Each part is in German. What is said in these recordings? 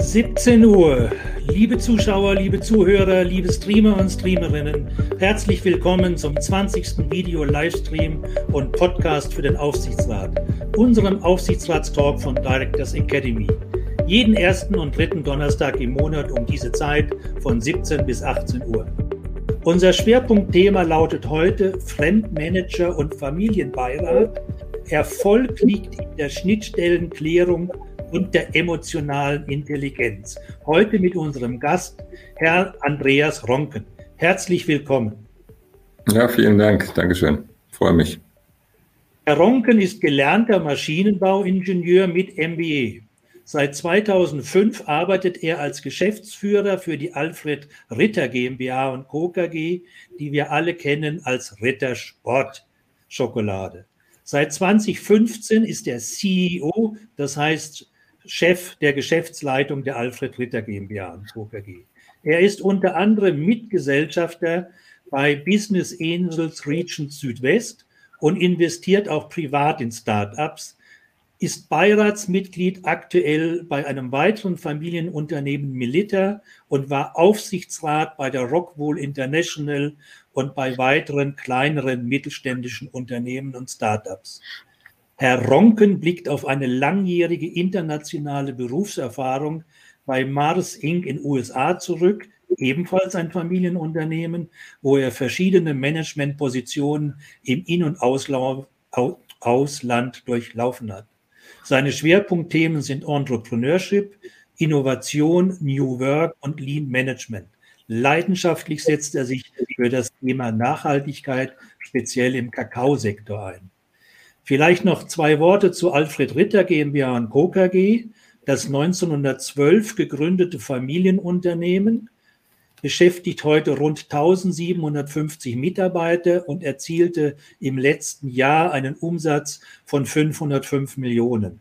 17 Uhr. Liebe Zuschauer, liebe Zuhörer, liebe Streamer und Streamerinnen, herzlich willkommen zum 20. Video-Livestream und Podcast für den Aufsichtsrat, unserem Aufsichtsratstalk von Directors Academy. Jeden ersten und dritten Donnerstag im Monat um diese Zeit von 17 bis 18 Uhr. Unser Schwerpunktthema lautet heute Fremdmanager und Familienbeirat. Erfolg liegt in der Schnittstellenklärung und der emotionalen Intelligenz. Heute mit unserem Gast, Herr Andreas Ronken. Herzlich willkommen. Ja, vielen Dank. Dankeschön. Freue mich. Herr Ronken ist gelernter Maschinenbauingenieur mit MBA. Seit 2005 arbeitet er als Geschäftsführer für die Alfred Ritter GmbH und Co. KG, die wir alle kennen als Ritter Sport Schokolade. Seit 2015 ist er CEO, das heißt Chef der Geschäftsleitung der Alfred Ritter GmbH und Co. KG. Er ist unter anderem Mitgesellschafter bei Business Angels Region Südwest und investiert auch privat in Startups, ist Beiratsmitglied aktuell bei einem weiteren Familienunternehmen Milita und war Aufsichtsrat bei der Rockwool International und bei weiteren kleineren mittelständischen Unternehmen und Startups. Herr Ronken blickt auf eine langjährige internationale Berufserfahrung bei Mars Inc. in USA zurück, ebenfalls ein Familienunternehmen, wo er verschiedene Managementpositionen im In- und Ausland durchlaufen hat. Seine Schwerpunktthemen sind Entrepreneurship, Innovation, New Work und Lean Management. Leidenschaftlich setzt er sich für das Thema Nachhaltigkeit, speziell im Kakaosektor ein. Vielleicht noch zwei Worte zu Alfred Ritter GmbH und Co. KG, das 1912 gegründete Familienunternehmen, beschäftigt heute rund 1750 Mitarbeiter und erzielte im letzten Jahr einen Umsatz von 505 Millionen.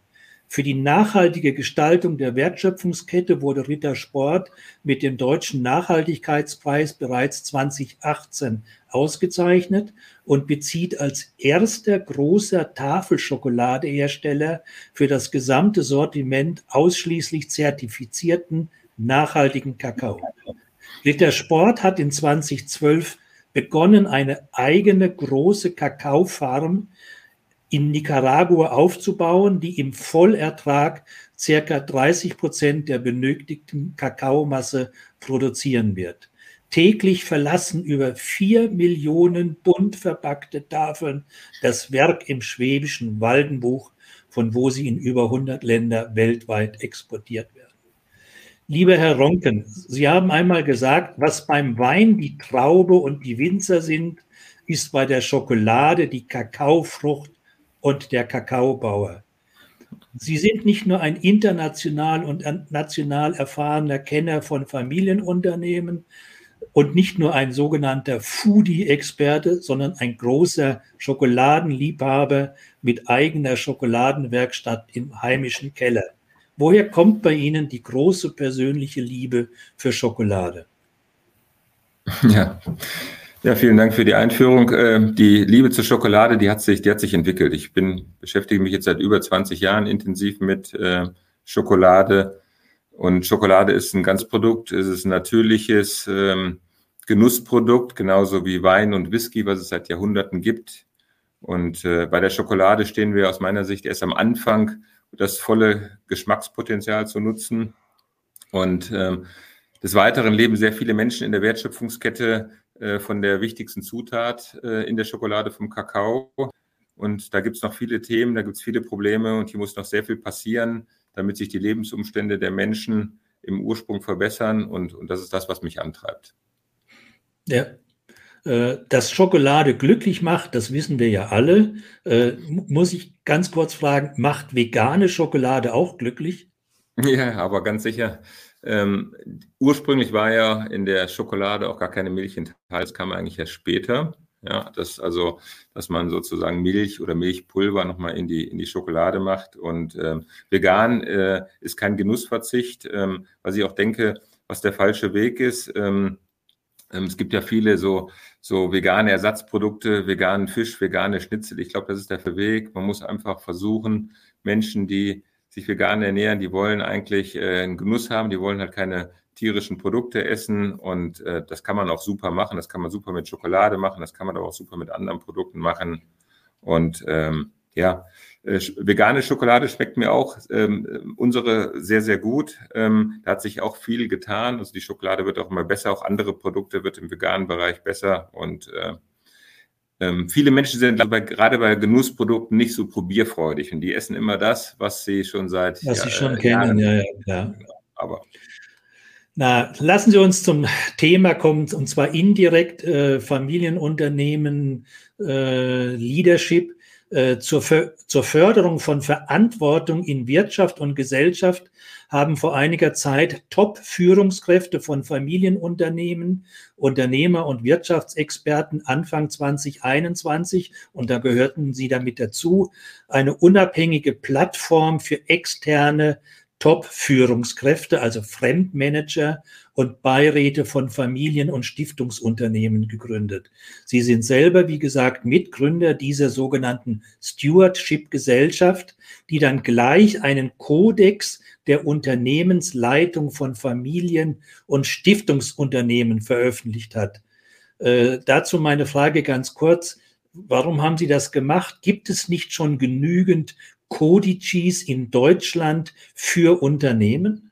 Für die nachhaltige Gestaltung der Wertschöpfungskette wurde Ritter Sport mit dem Deutschen Nachhaltigkeitspreis bereits 2018 ausgezeichnet und bezieht als erster großer Tafelschokoladehersteller für das gesamte Sortiment ausschließlich zertifizierten nachhaltigen Kakao. Ritter Sport hat in 2012 begonnen, eine eigene große Kakaofarm in Nicaragua aufzubauen, die im Vollertrag circa 30 Prozent der benötigten Kakaomasse produzieren wird. Täglich verlassen über vier Millionen bunt verpackte Tafeln das Werk im schwäbischen Waldenbuch, von wo sie in über 100 Länder weltweit exportiert werden. Lieber Herr Ronken, Sie haben einmal gesagt, was beim Wein die Traube und die Winzer sind, ist bei der Schokolade die Kakaofrucht und der Kakaobauer. Sie sind nicht nur ein international und national erfahrener Kenner von Familienunternehmen und nicht nur ein sogenannter Foodie-Experte, sondern ein großer Schokoladenliebhaber mit eigener Schokoladenwerkstatt im heimischen Keller. Woher kommt bei Ihnen die große persönliche Liebe für Schokolade? Ja, ja, vielen Dank für die Einführung. Ähm, die Liebe zur Schokolade, die hat sich, die hat sich entwickelt. Ich bin, beschäftige mich jetzt seit über 20 Jahren intensiv mit äh, Schokolade. Und Schokolade ist ein Ganzprodukt. Es ist ein natürliches ähm, Genussprodukt, genauso wie Wein und Whisky, was es seit Jahrhunderten gibt. Und äh, bei der Schokolade stehen wir aus meiner Sicht erst am Anfang, das volle Geschmackspotenzial zu nutzen. Und ähm, des Weiteren leben sehr viele Menschen in der Wertschöpfungskette äh, von der wichtigsten Zutat äh, in der Schokolade vom Kakao. Und da gibt es noch viele Themen, da gibt es viele Probleme und hier muss noch sehr viel passieren, damit sich die Lebensumstände der Menschen im Ursprung verbessern. Und, und das ist das, was mich antreibt. Ja, äh, dass Schokolade glücklich macht, das wissen wir ja alle. Muss ich ganz kurz fragen, macht vegane Schokolade auch glücklich? Ja, aber ganz sicher. Ähm, ursprünglich war ja in der Schokolade auch gar keine Milch enthalten. Das kam eigentlich erst später. Ja, das also, dass man sozusagen Milch oder Milchpulver nochmal in die, in die Schokolade macht. Und ähm, vegan äh, ist kein Genussverzicht, ähm, was ich auch denke, was der falsche Weg ist. Ähm, ähm, es gibt ja viele so, so vegane Ersatzprodukte, veganen Fisch, vegane Schnitzel. Ich glaube, das ist der Weg. Man muss einfach versuchen, Menschen, die sich vegan ernähren, die wollen eigentlich äh, einen Genuss haben, die wollen halt keine tierischen Produkte essen und äh, das kann man auch super machen. Das kann man super mit Schokolade machen, das kann man aber auch super mit anderen Produkten machen. Und ähm, ja, äh, vegane Schokolade schmeckt mir auch ähm, unsere sehr, sehr gut. Ähm, da hat sich auch viel getan. Also die Schokolade wird auch immer besser, auch andere Produkte wird im veganen Bereich besser und äh, ähm, viele Menschen sind bei, gerade bei Genussprodukten nicht so probierfreudig und die essen immer das, was sie schon seit was ja, sie schon äh, kennen, ja, ja, ja. Aber na, lassen Sie uns zum Thema kommen, und zwar indirekt äh, Familienunternehmen, äh, Leadership. Äh, zur, zur Förderung von Verantwortung in Wirtschaft und Gesellschaft haben vor einiger Zeit Top-Führungskräfte von Familienunternehmen, Unternehmer und Wirtschaftsexperten Anfang 2021, und da gehörten sie damit dazu, eine unabhängige Plattform für externe Top-Führungskräfte, also Fremdmanager und Beiräte von Familien- und Stiftungsunternehmen gegründet. Sie sind selber, wie gesagt, Mitgründer dieser sogenannten Stewardship-Gesellschaft, die dann gleich einen Kodex der Unternehmensleitung von Familien- und Stiftungsunternehmen veröffentlicht hat. Äh, dazu meine Frage ganz kurz. Warum haben Sie das gemacht? Gibt es nicht schon genügend Codices in Deutschland für Unternehmen?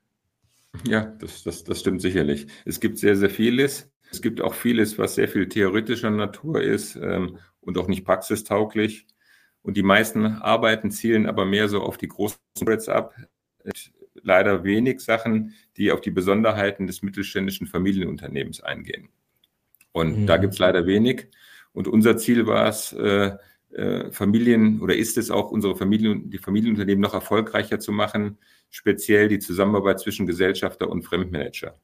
Ja, das, das, das stimmt sicherlich. Es gibt sehr, sehr vieles. Es gibt auch vieles, was sehr viel theoretischer Natur ist ähm, und auch nicht praxistauglich. Und die meisten Arbeiten zielen aber mehr so auf die großen Spreads ab. Leider wenig Sachen, die auf die Besonderheiten des mittelständischen Familienunternehmens eingehen. Und mhm. da gibt es leider wenig. Und unser Ziel war es, äh, äh, Familien oder ist es auch unsere Familien, die Familienunternehmen noch erfolgreicher zu machen, speziell die Zusammenarbeit zwischen Gesellschafter und Fremdmanager.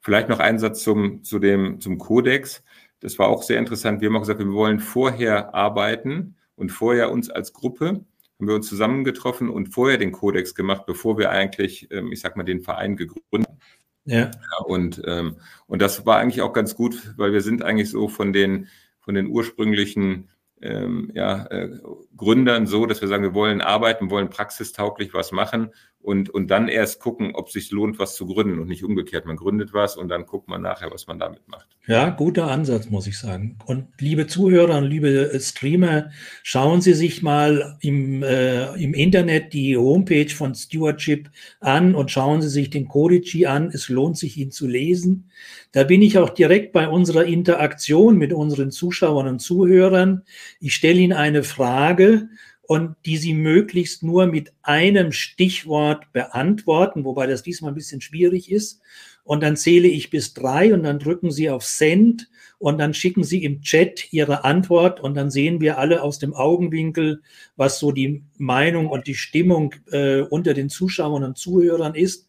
Vielleicht noch ein Satz zum, zu dem, zum Kodex. Das war auch sehr interessant. Wir haben auch gesagt, wir wollen vorher arbeiten und vorher uns als Gruppe haben wir uns zusammengetroffen und vorher den Kodex gemacht, bevor wir eigentlich, ähm, ich sag mal, den Verein gegründet haben. Ja. ja. und, ähm, und das war eigentlich auch ganz gut, weil wir sind eigentlich so von den, von den ursprünglichen ähm, ja, äh, Gründern so, dass wir sagen, wir wollen arbeiten, wollen praxistauglich was machen und, und dann erst gucken, ob sich lohnt, was zu gründen und nicht umgekehrt. Man gründet was und dann guckt man nachher, was man damit macht. Ja, guter Ansatz, muss ich sagen. Und liebe Zuhörer und liebe Streamer, schauen Sie sich mal im, äh, im Internet die Homepage von Stewardship an und schauen Sie sich den Codici an. Es lohnt sich, ihn zu lesen. Da bin ich auch direkt bei unserer Interaktion mit unseren Zuschauern und Zuhörern. Ich stelle Ihnen eine Frage und die Sie möglichst nur mit einem Stichwort beantworten, wobei das diesmal ein bisschen schwierig ist. Und dann zähle ich bis drei und dann drücken Sie auf Send und dann schicken Sie im Chat Ihre Antwort und dann sehen wir alle aus dem Augenwinkel, was so die Meinung und die Stimmung äh, unter den Zuschauern und Zuhörern ist.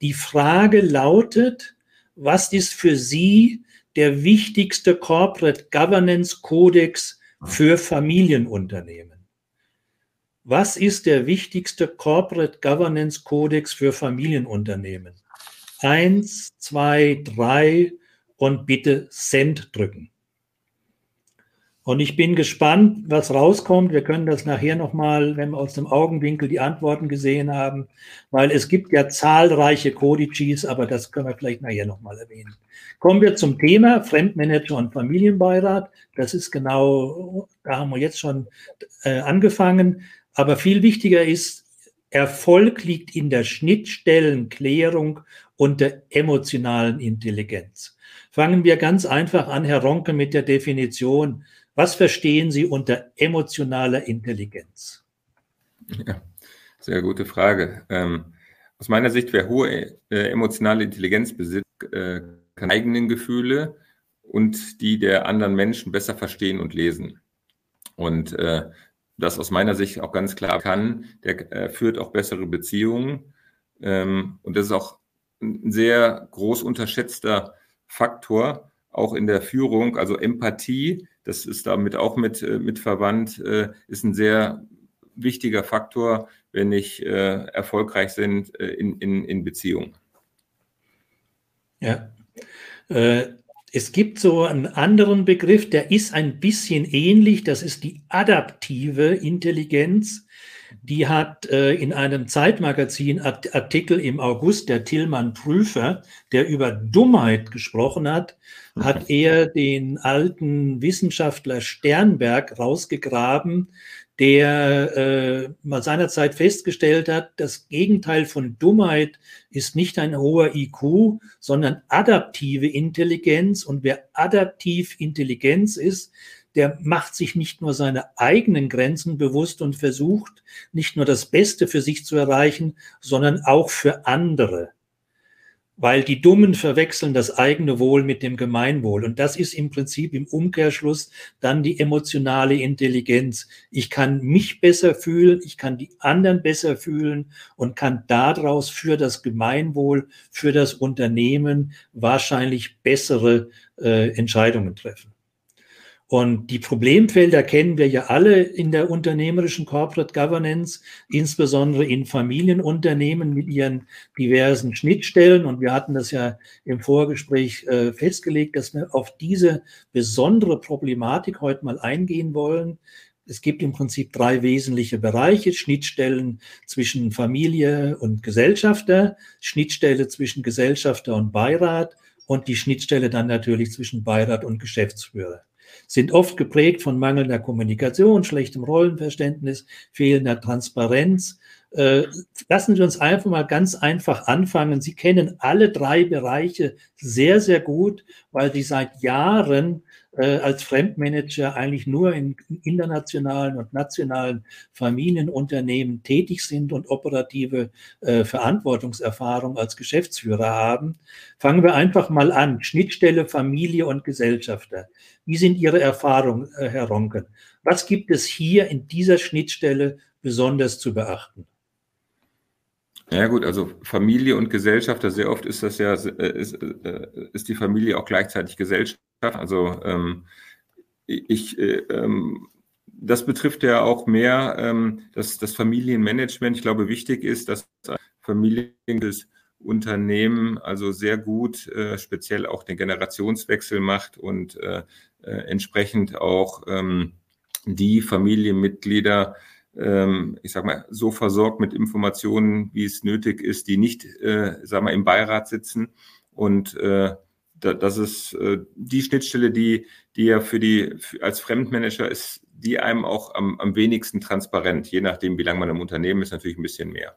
Die Frage lautet, was ist für Sie der wichtigste Corporate Governance Kodex für Familienunternehmen? Was ist der wichtigste Corporate Governance Kodex für Familienunternehmen? Eins, zwei, drei und bitte Send drücken. Und ich bin gespannt, was rauskommt. Wir können das nachher nochmal, wenn wir aus dem Augenwinkel die Antworten gesehen haben, weil es gibt ja zahlreiche Codices, aber das können wir vielleicht nachher nochmal erwähnen. Kommen wir zum Thema Fremdmanager und Familienbeirat. Das ist genau, da haben wir jetzt schon äh, angefangen. Aber viel wichtiger ist, Erfolg liegt in der Schnittstellenklärung und der emotionalen Intelligenz. Fangen wir ganz einfach an, Herr Ronke, mit der Definition. Was verstehen Sie unter emotionaler Intelligenz? Ja, sehr gute Frage. Ähm, aus meiner Sicht, wer hohe äh, emotionale Intelligenz besitzt, äh, kann eigenen Gefühle und die der anderen Menschen besser verstehen und lesen. Und äh, das aus meiner Sicht auch ganz klar kann, der äh, führt auch bessere Beziehungen. Ähm, und das ist auch ein sehr groß unterschätzter Faktor, auch in der Führung. Also Empathie, das ist damit auch mit, äh, mit verwandt, äh, ist ein sehr wichtiger Faktor, wenn ich äh, erfolgreich sind in, in, in Beziehungen. Ja. Es gibt so einen anderen Begriff, der ist ein bisschen ähnlich, das ist die adaptive Intelligenz. Die hat äh, in einem Zeitmagazin Artikel im August, der Tillmann Prüfer, der über Dummheit gesprochen hat, hat er den alten Wissenschaftler Sternberg rausgegraben, der äh, mal seinerzeit festgestellt hat, das Gegenteil von Dummheit ist nicht ein hoher IQ, sondern adaptive Intelligenz. Und wer adaptiv Intelligenz ist, der macht sich nicht nur seine eigenen Grenzen bewusst und versucht nicht nur das Beste für sich zu erreichen, sondern auch für andere. Weil die Dummen verwechseln das eigene Wohl mit dem Gemeinwohl. Und das ist im Prinzip im Umkehrschluss dann die emotionale Intelligenz. Ich kann mich besser fühlen, ich kann die anderen besser fühlen und kann daraus für das Gemeinwohl, für das Unternehmen wahrscheinlich bessere äh, Entscheidungen treffen. Und die Problemfelder kennen wir ja alle in der unternehmerischen Corporate Governance, insbesondere in Familienunternehmen mit ihren diversen Schnittstellen. Und wir hatten das ja im Vorgespräch äh, festgelegt, dass wir auf diese besondere Problematik heute mal eingehen wollen. Es gibt im Prinzip drei wesentliche Bereiche. Schnittstellen zwischen Familie und Gesellschafter, Schnittstelle zwischen Gesellschafter und Beirat und die Schnittstelle dann natürlich zwischen Beirat und Geschäftsführer sind oft geprägt von mangelnder Kommunikation, schlechtem Rollenverständnis, fehlender Transparenz. Äh, lassen Sie uns einfach mal ganz einfach anfangen. Sie kennen alle drei Bereiche sehr, sehr gut, weil Sie seit Jahren äh, als Fremdmanager eigentlich nur in internationalen und nationalen Familienunternehmen tätig sind und operative äh, Verantwortungserfahrung als Geschäftsführer haben. Fangen wir einfach mal an. Schnittstelle Familie und Gesellschafter. Wie sind Ihre Erfahrungen, äh, Herr Ronken? Was gibt es hier in dieser Schnittstelle besonders zu beachten? Ja gut, also Familie und Gesellschaft, sehr oft ist das ja, äh, ist, äh, ist die Familie auch gleichzeitig Gesellschaft. Also ähm, ich, äh, ähm, das betrifft ja auch mehr ähm, das, das Familienmanagement. Ich glaube, wichtig ist, dass Familienunternehmen Unternehmen also sehr gut äh, speziell auch den Generationswechsel macht und äh, äh, entsprechend auch ähm, die Familienmitglieder ähm, ich sag mal, so versorgt mit Informationen, wie es nötig ist, die nicht, äh, sag mal, im Beirat sitzen. Und äh, da, das ist äh, die Schnittstelle, die, die ja für die für, als Fremdmanager ist, die einem auch am, am wenigsten transparent, je nachdem, wie lange man im Unternehmen ist, natürlich ein bisschen mehr.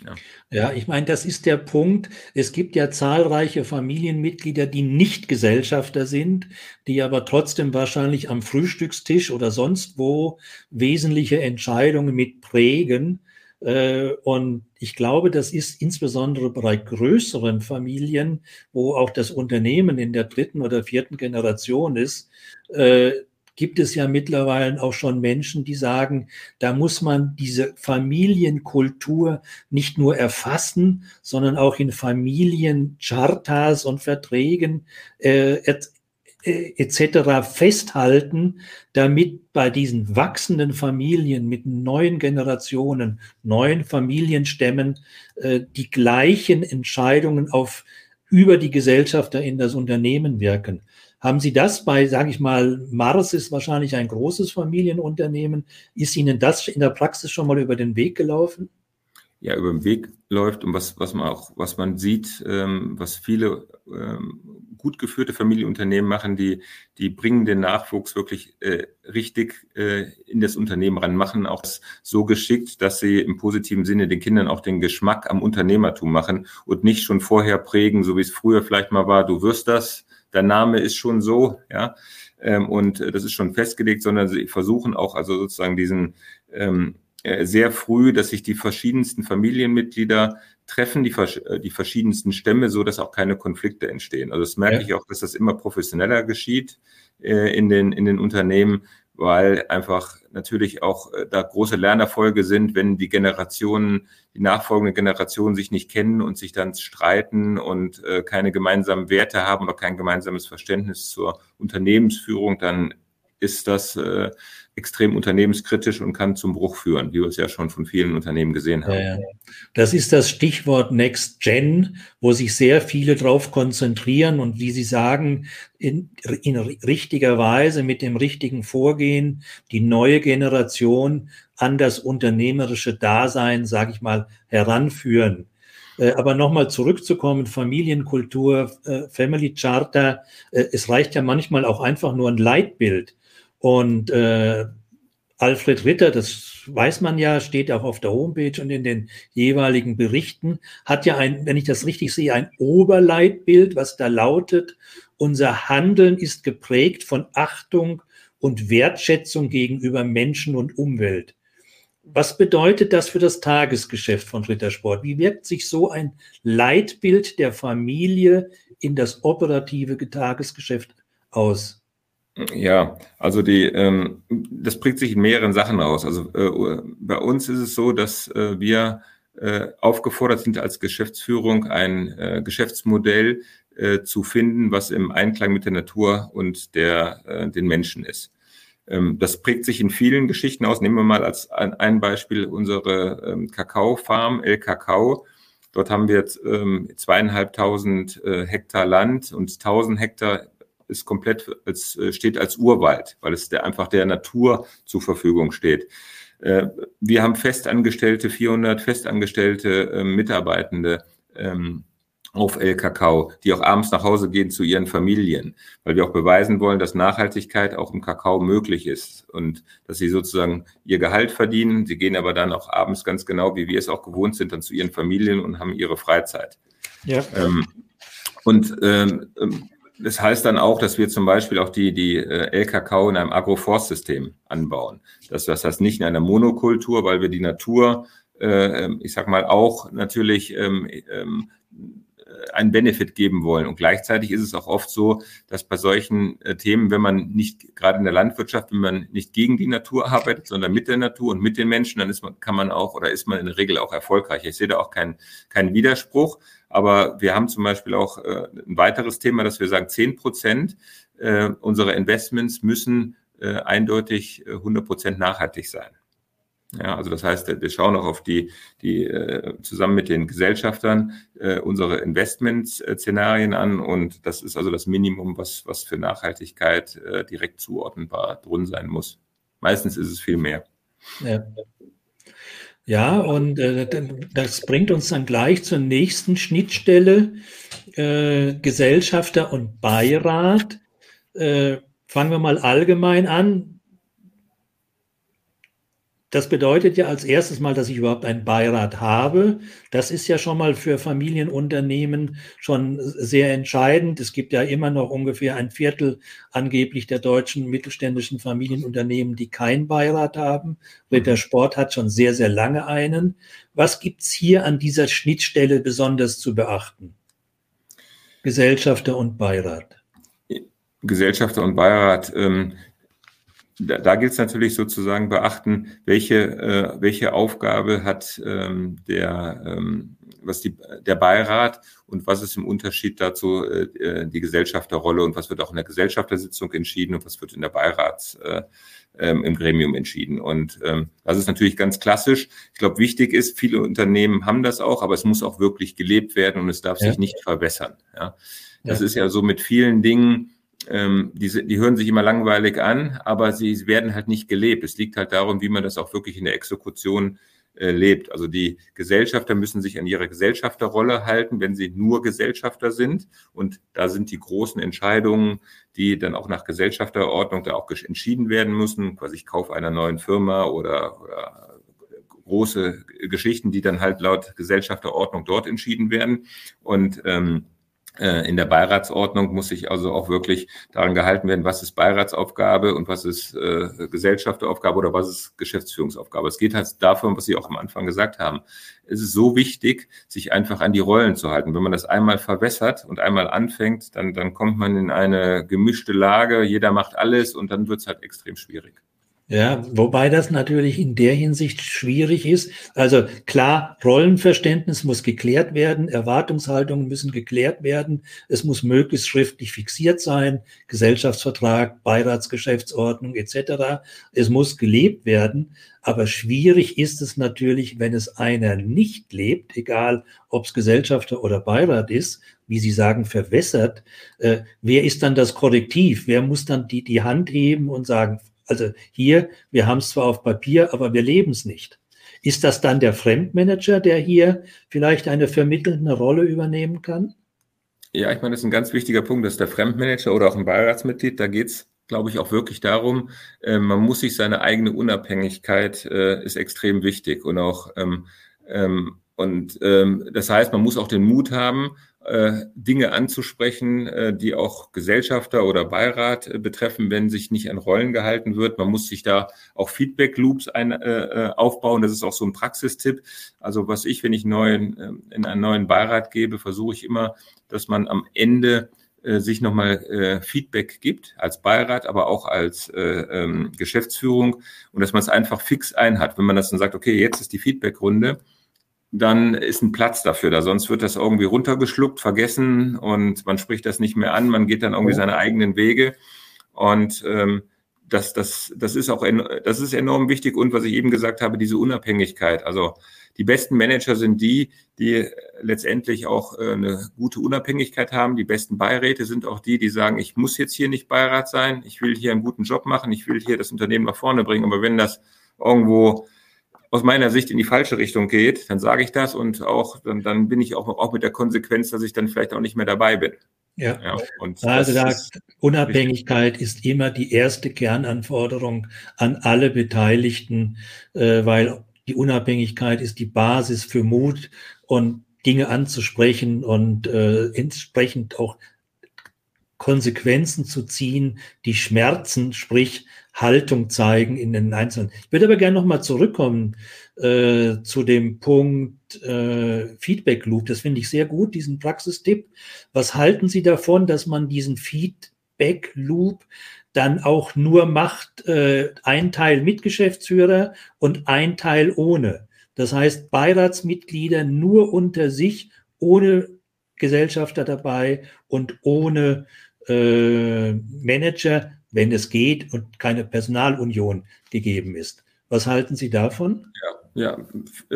Ja. ja, ich meine, das ist der Punkt. Es gibt ja zahlreiche Familienmitglieder, die nicht Gesellschafter sind, die aber trotzdem wahrscheinlich am Frühstückstisch oder sonst wo wesentliche Entscheidungen mit prägen. Äh, und ich glaube, das ist insbesondere bei größeren Familien, wo auch das Unternehmen in der dritten oder vierten Generation ist, äh, gibt es ja mittlerweile auch schon Menschen, die sagen, da muss man diese Familienkultur nicht nur erfassen, sondern auch in Familienchartas und Verträgen äh, etc. Äh, festhalten, damit bei diesen wachsenden Familien mit neuen Generationen, neuen Familienstämmen äh, die gleichen Entscheidungen auf über die Gesellschafter in das Unternehmen wirken. Haben Sie das bei, sage ich mal, Mars ist wahrscheinlich ein großes Familienunternehmen. Ist Ihnen das in der Praxis schon mal über den Weg gelaufen? Ja, über den Weg läuft und was, was man auch, was man sieht, ähm, was viele ähm, gut geführte Familienunternehmen machen, die, die bringen den Nachwuchs wirklich äh, richtig äh, in das Unternehmen ran, machen auch so geschickt, dass sie im positiven Sinne den Kindern auch den Geschmack am Unternehmertum machen und nicht schon vorher prägen, so wie es früher vielleicht mal war, du wirst das, der Name ist schon so, ja, ähm, und äh, das ist schon festgelegt, sondern sie versuchen auch also sozusagen diesen ähm, äh, sehr früh, dass sich die verschiedensten Familienmitglieder treffen, die, äh, die verschiedensten Stämme, so dass auch keine Konflikte entstehen. Also das merke ja. ich auch, dass das immer professioneller geschieht äh, in, den, in den Unternehmen, weil einfach natürlich auch äh, da große Lernerfolge sind, wenn die Generationen, die nachfolgende Generationen sich nicht kennen und sich dann streiten und äh, keine gemeinsamen Werte haben oder kein gemeinsames Verständnis zur Unternehmensführung, dann ist das äh, extrem unternehmenskritisch und kann zum Bruch führen, wie wir es ja schon von vielen Unternehmen gesehen haben. Das ist das Stichwort Next Gen, wo sich sehr viele darauf konzentrieren und wie Sie sagen, in, in richtiger Weise mit dem richtigen Vorgehen die neue Generation an das unternehmerische Dasein, sage ich mal, heranführen. Äh, aber nochmal zurückzukommen, Familienkultur, äh, Family Charter, äh, es reicht ja manchmal auch einfach nur ein Leitbild. Und äh, Alfred Ritter, das weiß man ja, steht auch auf der Homepage und in den jeweiligen Berichten, hat ja ein, wenn ich das richtig sehe, ein Oberleitbild, was da lautet, unser Handeln ist geprägt von Achtung und Wertschätzung gegenüber Menschen und Umwelt. Was bedeutet das für das Tagesgeschäft von Rittersport? Wie wirkt sich so ein Leitbild der Familie in das operative Tagesgeschäft aus? Ja, also die, ähm, das prägt sich in mehreren Sachen aus. Also äh, bei uns ist es so, dass äh, wir äh, aufgefordert sind als Geschäftsführung ein äh, Geschäftsmodell äh, zu finden, was im Einklang mit der Natur und der, äh, den Menschen ist. Ähm, das prägt sich in vielen Geschichten aus. Nehmen wir mal als ein, ein Beispiel unsere ähm, Kakaofarm, El Kakao. Dort haben wir jetzt ähm, zweieinhalbtausend Hektar Land und tausend Hektar ist komplett als, äh, steht als Urwald, weil es der, einfach der Natur zur Verfügung steht. Äh, wir haben festangestellte, 400 festangestellte äh, Mitarbeitende ähm, auf El Kakao, die auch abends nach Hause gehen zu ihren Familien, weil wir auch beweisen wollen, dass Nachhaltigkeit auch im Kakao möglich ist und dass sie sozusagen ihr Gehalt verdienen. Sie gehen aber dann auch abends ganz genau, wie wir es auch gewohnt sind, dann zu ihren Familien und haben ihre Freizeit. Ja. Ähm, und ähm, ähm das heißt dann auch, dass wir zum Beispiel auch die, die äh, LKK in einem Agroforstsystem anbauen. Das, das heißt nicht in einer Monokultur, weil wir die Natur, äh, ähm, ich sag mal, auch natürlich ähm, ähm, einen Benefit geben wollen. Und gleichzeitig ist es auch oft so, dass bei solchen äh, Themen, wenn man nicht gerade in der Landwirtschaft, wenn man nicht gegen die Natur arbeitet, sondern mit der Natur und mit den Menschen, dann ist man, kann man auch oder ist man in der Regel auch erfolgreich. Ich sehe da auch keinen keinen Widerspruch. Aber wir haben zum Beispiel auch äh, ein weiteres Thema, dass wir sagen, zehn Prozent äh, unserer Investments müssen äh, eindeutig 100 äh, Prozent nachhaltig sein. Ja, also das heißt, wir schauen auch auf die, die äh, zusammen mit den Gesellschaftern äh, unsere Investmentszenarien an und das ist also das Minimum, was, was für Nachhaltigkeit äh, direkt zuordnenbar drin sein muss. Meistens ist es viel mehr. Ja. Ja, und äh, das bringt uns dann gleich zur nächsten Schnittstelle, äh, Gesellschafter und Beirat. Äh, fangen wir mal allgemein an. Das bedeutet ja als erstes mal, dass ich überhaupt einen Beirat habe. Das ist ja schon mal für Familienunternehmen schon sehr entscheidend. Es gibt ja immer noch ungefähr ein Viertel angeblich der deutschen mittelständischen Familienunternehmen, die keinen Beirat haben. Ritter Sport hat schon sehr, sehr lange einen. Was gibt's hier an dieser Schnittstelle besonders zu beachten? Gesellschafter und Beirat. Gesellschafter und Beirat. Ähm, da, da gilt es natürlich sozusagen beachten, welche, äh, welche Aufgabe hat ähm, der, ähm, was die, der Beirat und was ist im Unterschied dazu äh, äh, die Gesellschafterrolle und was wird auch in der Gesellschaftersitzung entschieden und was wird in der Beirats äh, ähm, im Gremium entschieden. Und ähm, das ist natürlich ganz klassisch. Ich glaube, wichtig ist, viele Unternehmen haben das auch, aber es muss auch wirklich gelebt werden und es darf ja. sich nicht verwässern. Ja? Das ja. ist ja so mit vielen Dingen, ähm, die, die hören sich immer langweilig an, aber sie werden halt nicht gelebt. Es liegt halt darum, wie man das auch wirklich in der Exekution äh, lebt. Also die Gesellschafter müssen sich an ihre Gesellschafterrolle halten, wenn sie nur Gesellschafter sind. Und da sind die großen Entscheidungen, die dann auch nach Gesellschafterordnung da auch entschieden werden müssen, quasi ich kaufe einer neuen Firma oder, oder große Geschichten, die dann halt laut Gesellschafterordnung dort entschieden werden. Und ähm, äh, in der Beiratsordnung muss sich also auch wirklich daran gehalten werden, was ist Beiratsaufgabe und was ist äh, Gesellschafteraufgabe oder was ist Geschäftsführungsaufgabe. Es geht halt davon, was Sie auch am Anfang gesagt haben. Es ist so wichtig, sich einfach an die Rollen zu halten. Wenn man das einmal verwässert und einmal anfängt, dann, dann kommt man in eine gemischte Lage, jeder macht alles und dann wird es halt extrem schwierig. Ja, wobei das natürlich in der Hinsicht schwierig ist. Also klar, Rollenverständnis muss geklärt werden, Erwartungshaltungen müssen geklärt werden, es muss möglichst schriftlich fixiert sein, Gesellschaftsvertrag, Beiratsgeschäftsordnung etc. Es muss gelebt werden, aber schwierig ist es natürlich, wenn es einer nicht lebt, egal ob es Gesellschafter oder Beirat ist, wie Sie sagen, verwässert. Äh, wer ist dann das Korrektiv? Wer muss dann die, die Hand heben und sagen, also hier, wir haben es zwar auf Papier, aber wir leben es nicht. Ist das dann der Fremdmanager, der hier vielleicht eine vermittelnde Rolle übernehmen kann? Ja, ich meine, das ist ein ganz wichtiger Punkt, dass der Fremdmanager oder auch ein Beiratsmitglied, da geht es, glaube ich, auch wirklich darum, äh, man muss sich seine eigene Unabhängigkeit, äh, ist extrem wichtig und auch, ähm, ähm, und ähm, das heißt, man muss auch den Mut haben, Dinge anzusprechen, äh, die auch Gesellschafter oder Beirat äh, betreffen, wenn sich nicht an Rollen gehalten wird. Man muss sich da auch Feedback-Loops ein, äh, aufbauen. Das ist auch so ein Praxistipp. Also was ich, wenn ich neuen, äh, in einen neuen Beirat gebe, versuche ich immer, dass man am Ende äh, sich nochmal äh, Feedback gibt als Beirat, aber auch als äh, ähm, Geschäftsführung und dass man es einfach fix einhat. Wenn man das dann sagt, okay, jetzt ist die Feedback-Runde, dann ist ein Platz dafür da. Sonst wird das irgendwie runtergeschluckt, vergessen und man spricht das nicht mehr an. Man geht dann irgendwie seine eigenen Wege. Und ähm, das, das, das ist auch das ist enorm wichtig. Und was ich eben gesagt habe, diese Unabhängigkeit. Also die besten Manager sind die, die letztendlich auch äh, eine gute Unabhängigkeit haben. Die besten Beiräte sind auch die, die sagen, ich muss jetzt hier nicht Beirat sein, ich will hier einen guten Job machen, ich will hier das Unternehmen nach vorne bringen. Aber wenn das irgendwo aus meiner Sicht in die falsche Richtung geht, dann sage ich das und auch dann, dann bin ich auch, auch mit der Konsequenz, dass ich dann vielleicht auch nicht mehr dabei bin. Ja, ja und also da, Unabhängigkeit wichtig. ist immer die erste Kernanforderung an alle Beteiligten, äh, weil die Unabhängigkeit ist die Basis für Mut und Dinge anzusprechen und äh, entsprechend auch Konsequenzen zu ziehen, die Schmerzen, sprich Haltung zeigen in den Einzelnen. Ich würde aber gerne nochmal zurückkommen äh, zu dem Punkt äh, Feedback Loop. Das finde ich sehr gut, diesen Praxistipp. Was halten Sie davon, dass man diesen Feedback Loop dann auch nur macht, äh, ein Teil mit Geschäftsführer und ein Teil ohne? Das heißt, Beiratsmitglieder nur unter sich, ohne Gesellschafter dabei und ohne äh, Manager, wenn es geht und keine Personalunion gegeben ist. Was halten Sie davon? Ja, ja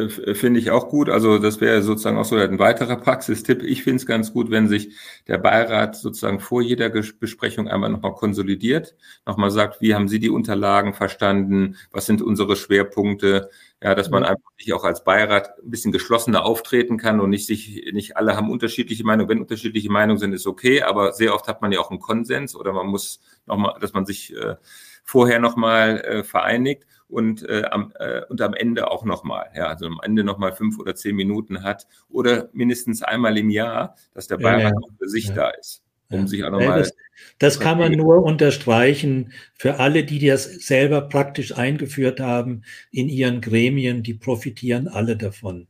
finde ich auch gut. Also das wäre sozusagen auch so ein weiterer Praxistipp. Ich finde es ganz gut, wenn sich der Beirat sozusagen vor jeder Besprechung einmal nochmal konsolidiert, nochmal sagt, wie haben Sie die Unterlagen verstanden, was sind unsere Schwerpunkte, ja, dass man einfach sich auch als Beirat ein bisschen geschlossener auftreten kann und nicht sich, nicht alle haben unterschiedliche Meinungen. Wenn unterschiedliche Meinungen sind, ist okay, aber sehr oft hat man ja auch einen Konsens oder man muss nochmal, dass man sich äh, vorher nochmal äh, vereinigt und, äh, am, äh, und am Ende auch nochmal, ja, also am Ende nochmal fünf oder zehn Minuten hat oder mindestens einmal im Jahr, dass der Beirat ja, ja. auch für sich ja. da ist um sich auch nochmal. Das, das kann man nur unterstreichen für alle, die das selber praktisch eingeführt haben in ihren Gremien, die profitieren alle davon.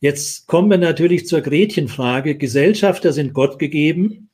Jetzt kommen wir natürlich zur Gretchenfrage. Gesellschafter sind Gott gegeben.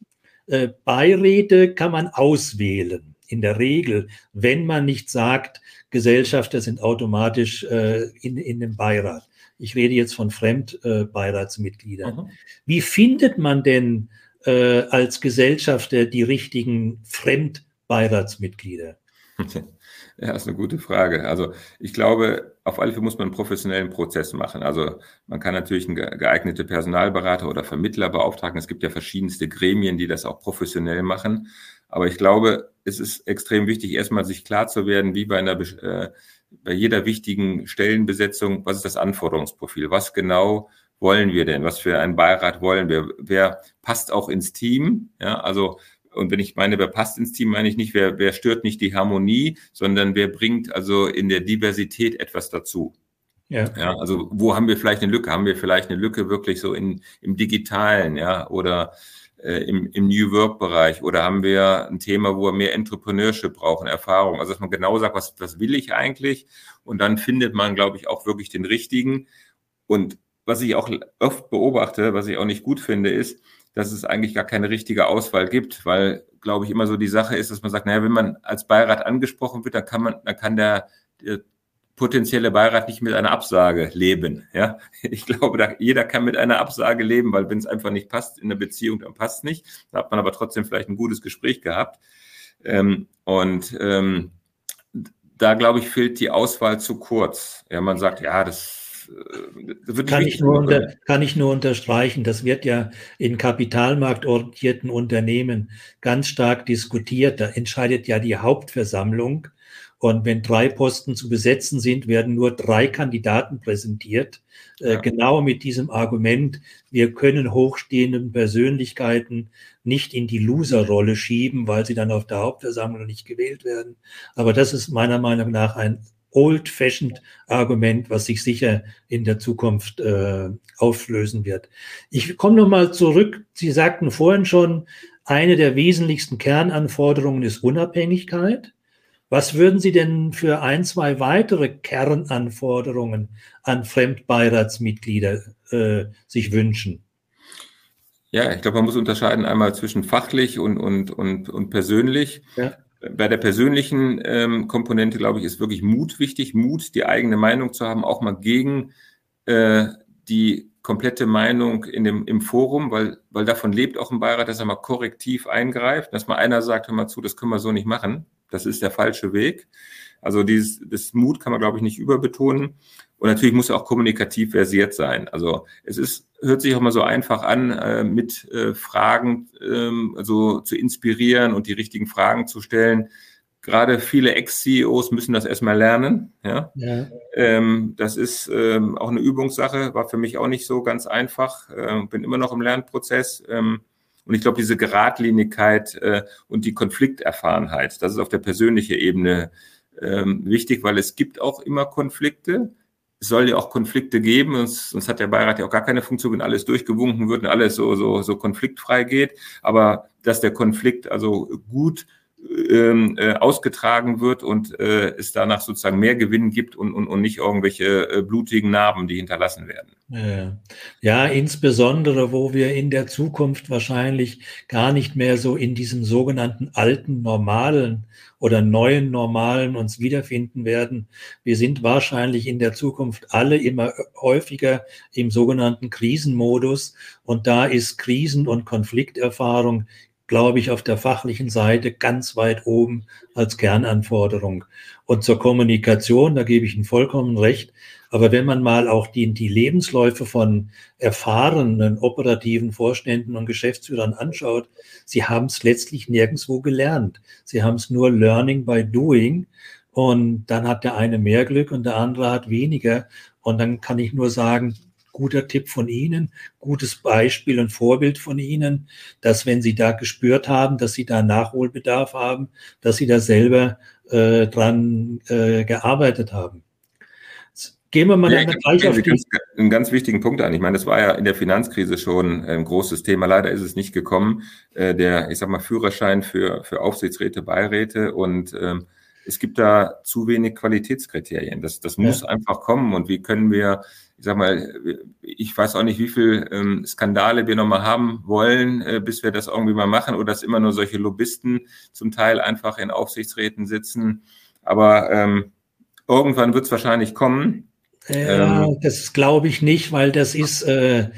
Äh, Beiräte kann man auswählen. In der Regel, wenn man nicht sagt, Gesellschafter sind automatisch äh, in, in dem Beirat. Ich rede jetzt von Fremdbeiratsmitgliedern. Mhm. Wie findet man denn äh, als Gesellschafter die richtigen Fremdbeiratsmitglieder? Ja, ist eine gute Frage. Also ich glaube, auf alle Fälle muss man einen professionellen Prozess machen. Also man kann natürlich einen geeignete Personalberater oder Vermittler beauftragen. Es gibt ja verschiedenste Gremien, die das auch professionell machen. Aber ich glaube, es ist extrem wichtig, erstmal sich klar zu werden, wie bei einer äh, bei jeder wichtigen Stellenbesetzung, was ist das Anforderungsprofil? Was genau wollen wir denn? Was für einen Beirat wollen wir? Wer passt auch ins Team? Ja, also und wenn ich meine, wer passt ins Team, meine ich nicht, wer, wer stört nicht die Harmonie, sondern wer bringt also in der Diversität etwas dazu. Ja. ja. Also wo haben wir vielleicht eine Lücke? Haben wir vielleicht eine Lücke wirklich so in, im Digitalen, ja, oder äh, im, im New Work-Bereich? Oder haben wir ein Thema, wo wir mehr Entrepreneurship brauchen, Erfahrung? Also dass man genau sagt, was, was will ich eigentlich? Und dann findet man, glaube ich, auch wirklich den richtigen. Und was ich auch oft beobachte, was ich auch nicht gut finde, ist, dass es eigentlich gar keine richtige Auswahl gibt, weil, glaube ich, immer so die Sache ist, dass man sagt, naja, wenn man als Beirat angesprochen wird, dann kann man, dann kann der, der potenzielle Beirat nicht mit einer Absage leben. Ja, ich glaube, jeder kann mit einer Absage leben, weil wenn es einfach nicht passt in der Beziehung, dann passt es nicht. Da hat man aber trotzdem vielleicht ein gutes Gespräch gehabt. Ähm, und ähm, da glaube ich, fehlt die Auswahl zu kurz. Ja, man sagt, ja, das kann ich, nur unter, kann ich nur unterstreichen. Das wird ja in kapitalmarktorientierten Unternehmen ganz stark diskutiert. Da entscheidet ja die Hauptversammlung. Und wenn drei Posten zu besetzen sind, werden nur drei Kandidaten präsentiert. Äh, ja. genau mit diesem Argument, wir können hochstehenden Persönlichkeiten nicht in die Loser-Rolle schieben, weil sie dann auf der Hauptversammlung nicht gewählt werden. Aber das ist meiner Meinung nach ein old-fashioned Argument, was sich sicher in der Zukunft äh, auflösen wird. Ich komme nochmal zurück. Sie sagten vorhin schon, eine der wesentlichsten Kernanforderungen ist Unabhängigkeit. Was würden Sie denn für ein, zwei weitere Kernanforderungen an Fremdbeiratsmitglieder äh, sich wünschen? Ja, ich glaube, man muss unterscheiden einmal zwischen fachlich und, und, und, und persönlich. Ja bei der persönlichen ähm, Komponente, glaube ich, ist wirklich Mut wichtig. Mut, die eigene Meinung zu haben, auch mal gegen äh, die komplette Meinung in dem, im Forum, weil, weil davon lebt auch ein Beirat, dass er mal korrektiv eingreift, dass mal einer sagt, hör mal zu, das können wir so nicht machen. Das ist der falsche Weg. Also dieses, das Mut kann man, glaube ich, nicht überbetonen. Und natürlich muss er auch kommunikativ versiert sein. Also es ist, hört sich auch mal so einfach an, äh, mit äh, Fragen ähm, also zu inspirieren und die richtigen Fragen zu stellen. Gerade viele Ex-CEOs müssen das erstmal lernen. Ja? ja. Ähm, das ist ähm, auch eine Übungssache, war für mich auch nicht so ganz einfach. Äh, bin immer noch im Lernprozess. Ähm, und ich glaube, diese Geradlinigkeit äh, und die Konflikterfahrenheit, das ist auf der persönlichen Ebene ähm, wichtig, weil es gibt auch immer Konflikte. Es soll ja auch Konflikte geben, sonst, sonst hat der Beirat ja auch gar keine Funktion, wenn alles durchgewunken wird und alles so, so, so konfliktfrei geht. Aber dass der Konflikt also gut äh, ausgetragen wird und äh, es danach sozusagen mehr Gewinn gibt und, und, und nicht irgendwelche äh, blutigen Narben, die hinterlassen werden. Ja, insbesondere, wo wir in der Zukunft wahrscheinlich gar nicht mehr so in diesem sogenannten alten Normalen oder neuen Normalen uns wiederfinden werden. Wir sind wahrscheinlich in der Zukunft alle immer häufiger im sogenannten Krisenmodus und da ist Krisen- und Konflikterfahrung glaube ich, auf der fachlichen Seite ganz weit oben als Kernanforderung. Und zur Kommunikation, da gebe ich Ihnen vollkommen recht. Aber wenn man mal auch die, die Lebensläufe von erfahrenen operativen Vorständen und Geschäftsführern anschaut, sie haben es letztlich nirgendwo gelernt. Sie haben es nur Learning by Doing. Und dann hat der eine mehr Glück und der andere hat weniger. Und dann kann ich nur sagen, guter Tipp von Ihnen, gutes Beispiel und Vorbild von Ihnen, dass wenn Sie da gespürt haben, dass Sie da Nachholbedarf haben, dass Sie da selber äh, dran äh, gearbeitet haben. Gehen wir mal ja, gleich auf die... Einen ganz wichtigen Punkt an. Ich meine, das war ja in der Finanzkrise schon ein großes Thema. Leider ist es nicht gekommen. Äh, der, ich sag mal, Führerschein für, für Aufsichtsräte, Beiräte und ähm, es gibt da zu wenig Qualitätskriterien. Das, das muss ja. einfach kommen. Und wie können wir ich sag mal, ich weiß auch nicht, wie viel ähm, Skandale wir nochmal haben wollen, äh, bis wir das irgendwie mal machen, oder dass immer nur solche Lobbyisten zum Teil einfach in Aufsichtsräten sitzen. Aber ähm, irgendwann wird es wahrscheinlich kommen. Ja, ähm, das glaube ich nicht, weil das ist äh,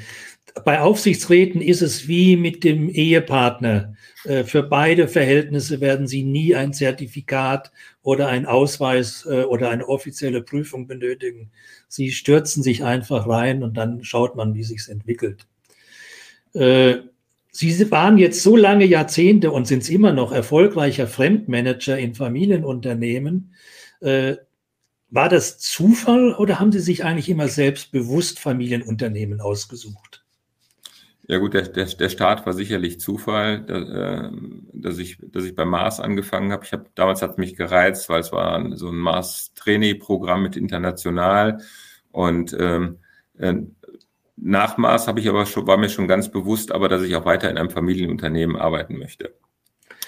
bei Aufsichtsräten ist es wie mit dem Ehepartner. Äh, für beide Verhältnisse werden sie nie ein Zertifikat oder ein Ausweis äh, oder eine offizielle Prüfung benötigen. Sie stürzen sich einfach rein und dann schaut man, wie sich's entwickelt. Äh, sie waren jetzt so lange Jahrzehnte und sind immer noch erfolgreicher Fremdmanager in Familienunternehmen. War das Zufall oder haben Sie sich eigentlich immer selbst bewusst Familienunternehmen ausgesucht? Ja gut, der, der, der Start war sicherlich Zufall, dass, äh, dass, ich, dass ich beim Mars angefangen habe. Ich habe damals hat mich gereizt, weil es war so ein Mars Trainee Programm mit international Und ähm, äh, Nachmaß habe ich aber schon, war mir schon ganz bewusst, aber dass ich auch weiter in einem Familienunternehmen arbeiten möchte.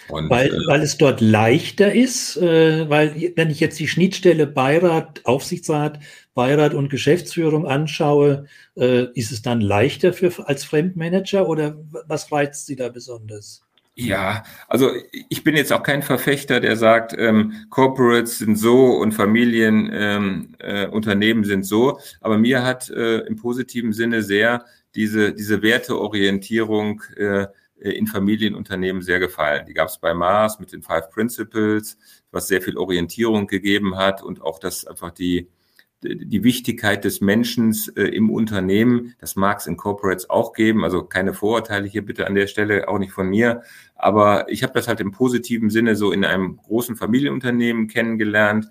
Und, weil, äh, weil es dort leichter ist, äh, weil wenn ich jetzt die Schnittstelle Beirat, Aufsichtsrat, Beirat und Geschäftsführung anschaue, äh, ist es dann leichter für, als Fremdmanager oder was reizt Sie da besonders? Ja, also ich bin jetzt auch kein Verfechter, der sagt, ähm, Corporates sind so und Familienunternehmen ähm, äh, sind so. Aber mir hat äh, im positiven Sinne sehr diese, diese Werteorientierung äh, in Familienunternehmen sehr gefallen. Die gab es bei Mars mit den Five Principles, was sehr viel Orientierung gegeben hat und auch das einfach die, die Wichtigkeit des Menschen äh, im Unternehmen, das mag es in Corporates auch geben, also keine Vorurteile hier bitte an der Stelle, auch nicht von mir, aber ich habe das halt im positiven Sinne so in einem großen Familienunternehmen kennengelernt,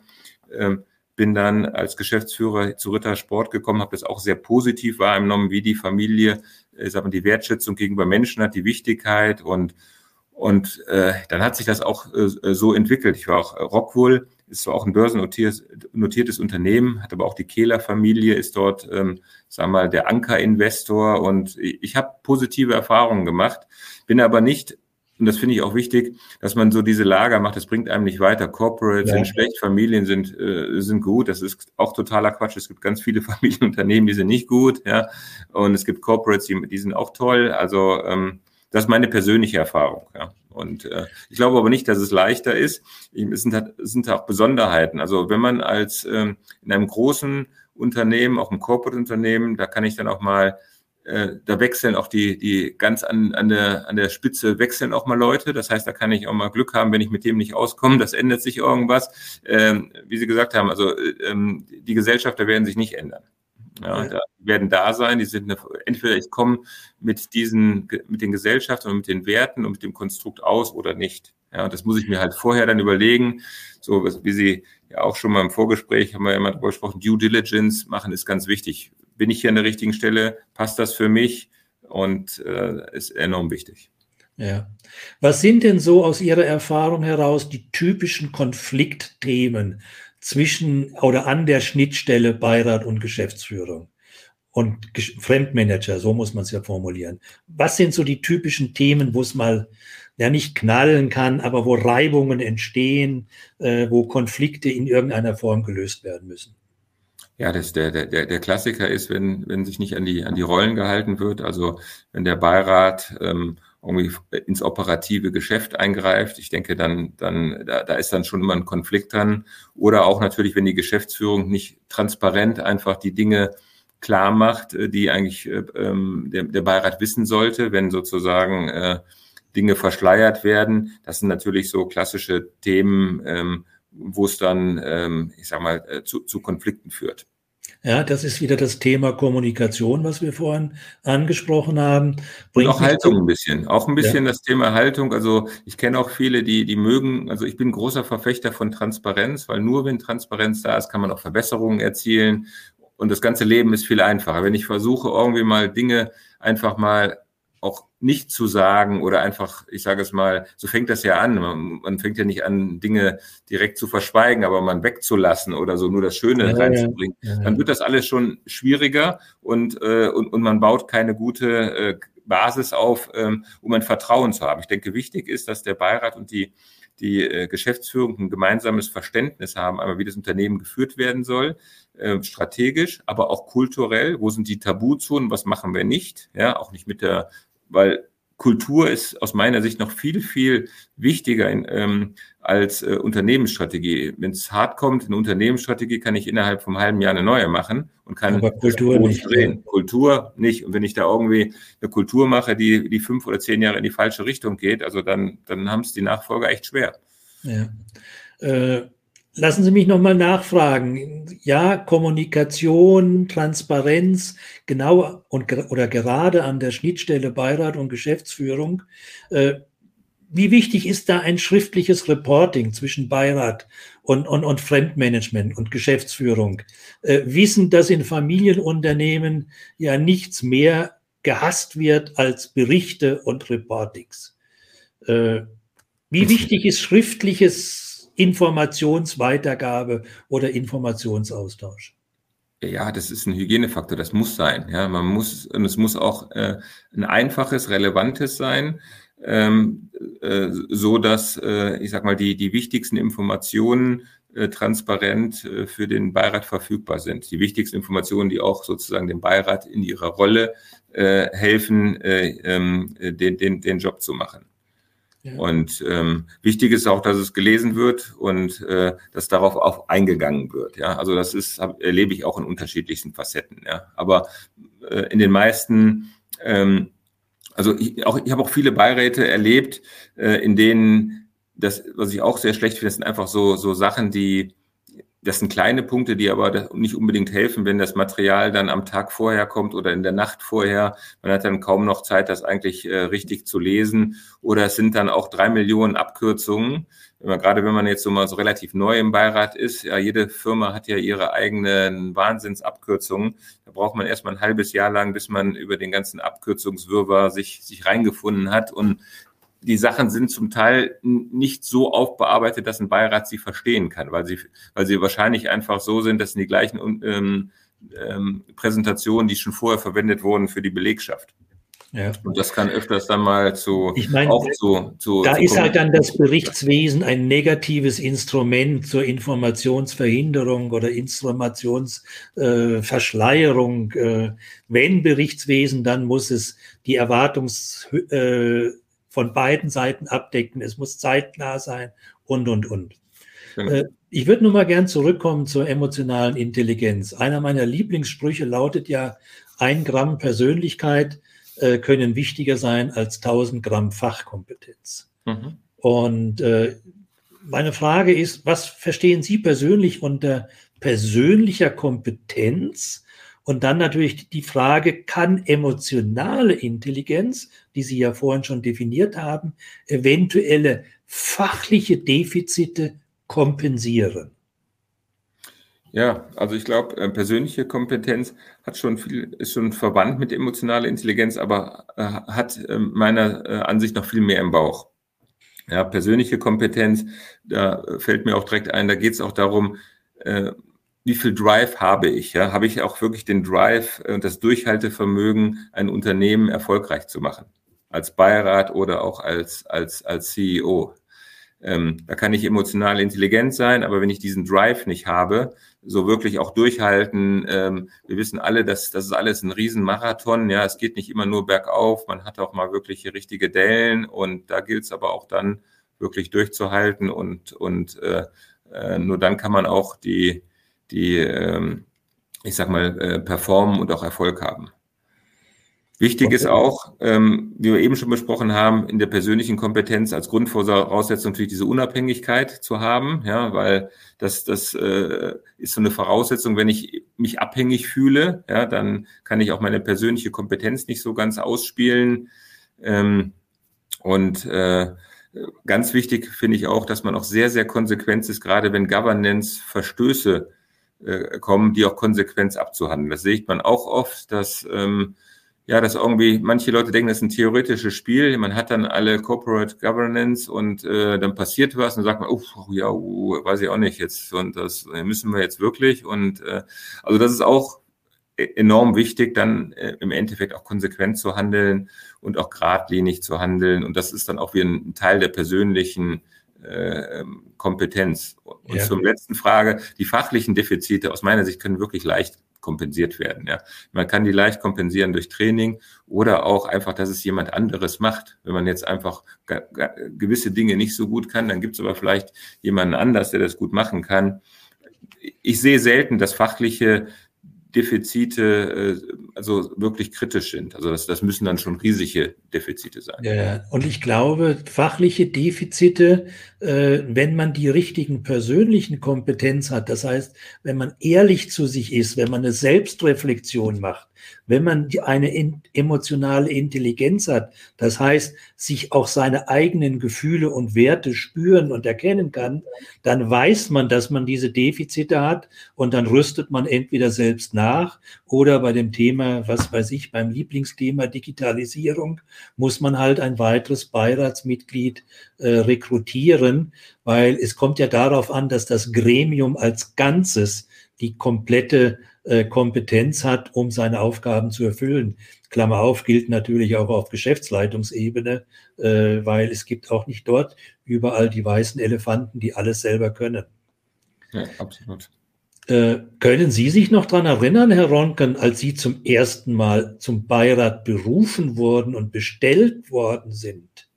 ähm, bin dann als Geschäftsführer zu Ritter Sport gekommen, habe das auch sehr positiv wahrgenommen, wie die Familie, sagen wir, die Wertschätzung gegenüber Menschen hat, die Wichtigkeit und und äh, dann hat sich das auch äh, so entwickelt. Ich war auch äh, Rockwool, ist zwar auch ein börsennotiertes notiertes Unternehmen, hat aber auch die Kehler-Familie, ist dort, ähm, sagen wir mal, der Anker-Investor und ich habe positive Erfahrungen gemacht, bin aber nicht und das finde ich auch wichtig, dass man so diese Lager macht, das bringt einem nicht weiter. Corporates ja. sind schlecht, Familien sind, äh, sind gut. Das ist auch totaler Quatsch. Es gibt ganz viele Familienunternehmen, die sind nicht gut, ja. Und es gibt Corporates, die, die sind auch toll. Also ähm, das ist meine persönliche Erfahrung, ja. Und äh, ich glaube aber nicht, dass es leichter ist. Es sind, halt, es sind auch Besonderheiten. Also wenn man als ähm, in einem großen Unternehmen, auch im Corporate-Unternehmen, da kann ich dann auch mal, äh, da wechseln auch die, die ganz an, an, der, an der Spitze wechseln auch mal Leute. Das heißt, da kann ich auch mal Glück haben, wenn ich mit dem nicht auskomme. Das ändert sich irgendwas. Ähm, wie Sie gesagt haben, also äh, ähm, die Gesellschafter werden sich nicht ändern. Ja, ja. Die werden da sein, die sind eine, entweder ich komme mit diesen, mit den Gesellschaften und mit den Werten und mit dem Konstrukt aus oder nicht. Ja, und das muss ich mir halt vorher dann überlegen. So, wie Sie ja auch schon mal im Vorgespräch haben wir ja immer darüber gesprochen, Due Diligence machen ist ganz wichtig. Bin ich hier an der richtigen Stelle? Passt das für mich? Und äh, ist enorm wichtig. Ja. Was sind denn so aus Ihrer Erfahrung heraus die typischen Konfliktthemen zwischen oder an der Schnittstelle Beirat und Geschäftsführung und Fremdmanager, so muss man es ja formulieren. Was sind so die typischen Themen, wo es mal ja nicht knallen kann, aber wo Reibungen entstehen, äh, wo Konflikte in irgendeiner Form gelöst werden müssen? Ja, das der, der, der Klassiker ist, wenn, wenn sich nicht an die, an die Rollen gehalten wird, also wenn der Beirat ähm, irgendwie ins operative Geschäft eingreift. Ich denke, dann, dann, da, da ist dann schon immer ein Konflikt dran. Oder auch natürlich, wenn die Geschäftsführung nicht transparent einfach die Dinge klar macht, äh, die eigentlich äh, ähm, der, der Beirat wissen sollte, wenn sozusagen äh, Dinge verschleiert werden. Das sind natürlich so klassische Themen, ähm, wo es dann, ähm, ich sag mal, äh, zu, zu Konflikten führt. Ja, das ist wieder das Thema Kommunikation, was wir vorhin angesprochen haben. Bringt und auch Haltung ein bisschen. Auch ein bisschen ja. das Thema Haltung. Also ich kenne auch viele, die, die mögen, also ich bin großer Verfechter von Transparenz, weil nur wenn Transparenz da ist, kann man auch Verbesserungen erzielen. Und das ganze Leben ist viel einfacher. Wenn ich versuche, irgendwie mal Dinge einfach mal auch nicht zu sagen oder einfach, ich sage es mal, so fängt das ja an. Man, man, fängt ja nicht an, Dinge direkt zu verschweigen, aber man wegzulassen oder so nur das Schöne ja, reinzubringen. Ja, ja. Dann wird das alles schon schwieriger und, äh, und, und man baut keine gute äh, Basis auf, ähm, um ein Vertrauen zu haben. Ich denke, wichtig ist, dass der Beirat und die, die äh, Geschäftsführung ein gemeinsames Verständnis haben, einmal wie das Unternehmen geführt werden soll, äh, strategisch, aber auch kulturell. Wo sind die Tabuzonen? Was machen wir nicht? Ja, auch nicht mit der weil Kultur ist aus meiner Sicht noch viel, viel wichtiger in, ähm, als äh, Unternehmensstrategie. Wenn es hart kommt, eine Unternehmensstrategie kann ich innerhalb vom halben Jahr eine neue machen und kann Aber Kultur nicht drehen. Kultur nicht. Und wenn ich da irgendwie eine Kultur mache, die, die fünf oder zehn Jahre in die falsche Richtung geht, also dann, dann haben es die Nachfolger echt schwer. Ja. Äh, Lassen Sie mich nochmal nachfragen. Ja, Kommunikation, Transparenz, genau und oder gerade an der Schnittstelle Beirat und Geschäftsführung. Äh, wie wichtig ist da ein schriftliches Reporting zwischen Beirat und, und, und Fremdmanagement und Geschäftsführung? Äh, wissen, dass in Familienunternehmen ja nichts mehr gehasst wird als Berichte und Reportings. Äh, wie wichtig ist schriftliches Informationsweitergabe oder Informationsaustausch? Ja, das ist ein Hygienefaktor, das muss sein. Ja, man muss, und es muss auch äh, ein einfaches, relevantes sein, ähm, äh, so dass, äh, ich sag mal, die, die wichtigsten Informationen äh, transparent äh, für den Beirat verfügbar sind. Die wichtigsten Informationen, die auch sozusagen dem Beirat in ihrer Rolle äh, helfen, äh, ähm, den, den, den Job zu machen. Und ähm, wichtig ist auch, dass es gelesen wird und äh, dass darauf auch eingegangen wird. Ja, also das ist hab, erlebe ich auch in unterschiedlichsten Facetten. Ja, aber äh, in den meisten, ähm, also ich, auch ich habe auch viele Beiräte erlebt, äh, in denen das, was ich auch sehr schlecht finde, sind einfach so so Sachen, die das sind kleine Punkte, die aber nicht unbedingt helfen, wenn das Material dann am Tag vorher kommt oder in der Nacht vorher. Man hat dann kaum noch Zeit, das eigentlich äh, richtig zu lesen. Oder es sind dann auch drei Millionen Abkürzungen. Man, gerade wenn man jetzt so mal so relativ neu im Beirat ist, ja, jede Firma hat ja ihre eigenen Wahnsinnsabkürzungen. Da braucht man erstmal ein halbes Jahr lang, bis man über den ganzen Abkürzungswirrwarr sich, sich reingefunden hat. Und die Sachen sind zum Teil nicht so aufbearbeitet, dass ein Beirat sie verstehen kann, weil sie, weil sie wahrscheinlich einfach so sind, dass sie die gleichen ähm, ähm, Präsentationen, die schon vorher verwendet wurden für die Belegschaft. Ja. Und das kann öfters dann mal zu, ich meine, auch zu, zu Da zu ist halt dann das Berichtswesen ein negatives Instrument zur Informationsverhinderung oder Informationsverschleierung. Äh, äh, wenn Berichtswesen, dann muss es die Erwartungs, äh, von beiden Seiten abdecken. Es muss zeitnah sein und, und, und. Genau. Äh, ich würde nur mal gern zurückkommen zur emotionalen Intelligenz. Einer meiner Lieblingssprüche lautet ja, ein Gramm Persönlichkeit äh, können wichtiger sein als 1000 Gramm Fachkompetenz. Mhm. Und äh, meine Frage ist, was verstehen Sie persönlich unter persönlicher Kompetenz und dann natürlich die Frage, kann emotionale Intelligenz, die Sie ja vorhin schon definiert haben, eventuelle fachliche Defizite kompensieren? Ja, also ich glaube, äh, persönliche Kompetenz hat schon viel, ist schon verwandt mit emotionaler Intelligenz, aber äh, hat äh, meiner Ansicht noch viel mehr im Bauch. Ja, persönliche Kompetenz, da fällt mir auch direkt ein, da geht es auch darum, wie viel Drive habe ich? Ja? Habe ich auch wirklich den Drive und das Durchhaltevermögen, ein Unternehmen erfolgreich zu machen? Als Beirat oder auch als, als, als CEO. Ähm, da kann ich emotional intelligent sein, aber wenn ich diesen Drive nicht habe, so wirklich auch durchhalten. Ähm, wir wissen alle, dass das ist alles ein Riesenmarathon. Ja, es geht nicht immer nur bergauf. Man hat auch mal wirklich richtige Dellen und da gilt es aber auch dann wirklich durchzuhalten und und äh, äh, nur dann kann man auch die die, ähm, ich sag mal, äh, performen und auch Erfolg haben. Wichtig okay. ist auch, ähm, wie wir eben schon besprochen haben, in der persönlichen Kompetenz als Grundvoraussetzung natürlich diese Unabhängigkeit zu haben, ja, weil das, das äh, ist so eine Voraussetzung, wenn ich mich abhängig fühle, ja, dann kann ich auch meine persönliche Kompetenz nicht so ganz ausspielen. Ähm, und äh, ganz wichtig finde ich auch, dass man auch sehr, sehr konsequent ist, gerade wenn Governance Verstöße äh, kommen, die auch Konsequenz abzuhandeln. Das sehe man auch oft, dass ähm, ja, dass irgendwie manche Leute denken, das ist ein theoretisches Spiel. Man hat dann alle Corporate Governance und äh, dann passiert was und sagt man, oh, ja, uh, weiß ich auch nicht jetzt und das müssen wir jetzt wirklich und äh, also das ist auch e-, enorm wichtig, dann äh, im Endeffekt auch konsequent zu handeln und auch geradlinig zu handeln und das ist dann auch wie ein Teil der persönlichen äh, Kompetenz. Und ja. zur letzten Frage, die fachlichen Defizite aus meiner Sicht können wirklich leicht kompensiert werden. Ja. Man kann die leicht kompensieren durch Training oder auch einfach, dass es jemand anderes macht. Wenn man jetzt einfach gewisse Dinge nicht so gut kann, dann gibt es aber vielleicht jemanden anders, der das gut machen kann. Ich sehe selten, dass fachliche Defizite äh, also wirklich kritisch sind. Also das, das müssen dann schon riesige Defizite sein. Ja, und ich glaube, fachliche Defizite, äh, wenn man die richtigen persönlichen Kompetenz hat, das heißt, wenn man ehrlich zu sich ist, wenn man eine Selbstreflexion macht, wenn man eine emotionale Intelligenz hat, das heißt, sich auch seine eigenen Gefühle und Werte spüren und erkennen kann, dann weiß man, dass man diese Defizite hat und dann rüstet man entweder selbst nach oder bei dem Thema, was weiß ich, beim Lieblingsthema Digitalisierung muss man halt ein weiteres Beiratsmitglied äh, rekrutieren, weil es kommt ja darauf an, dass das Gremium als Ganzes die komplette äh, Kompetenz hat, um seine Aufgaben zu erfüllen. Klammer auf, gilt natürlich auch auf Geschäftsleitungsebene, äh, weil es gibt auch nicht dort überall die weißen Elefanten, die alles selber können. Ja, absolut. Äh, können Sie sich noch daran erinnern, Herr Ronken, als Sie zum ersten Mal zum Beirat berufen wurden und bestellt worden sind?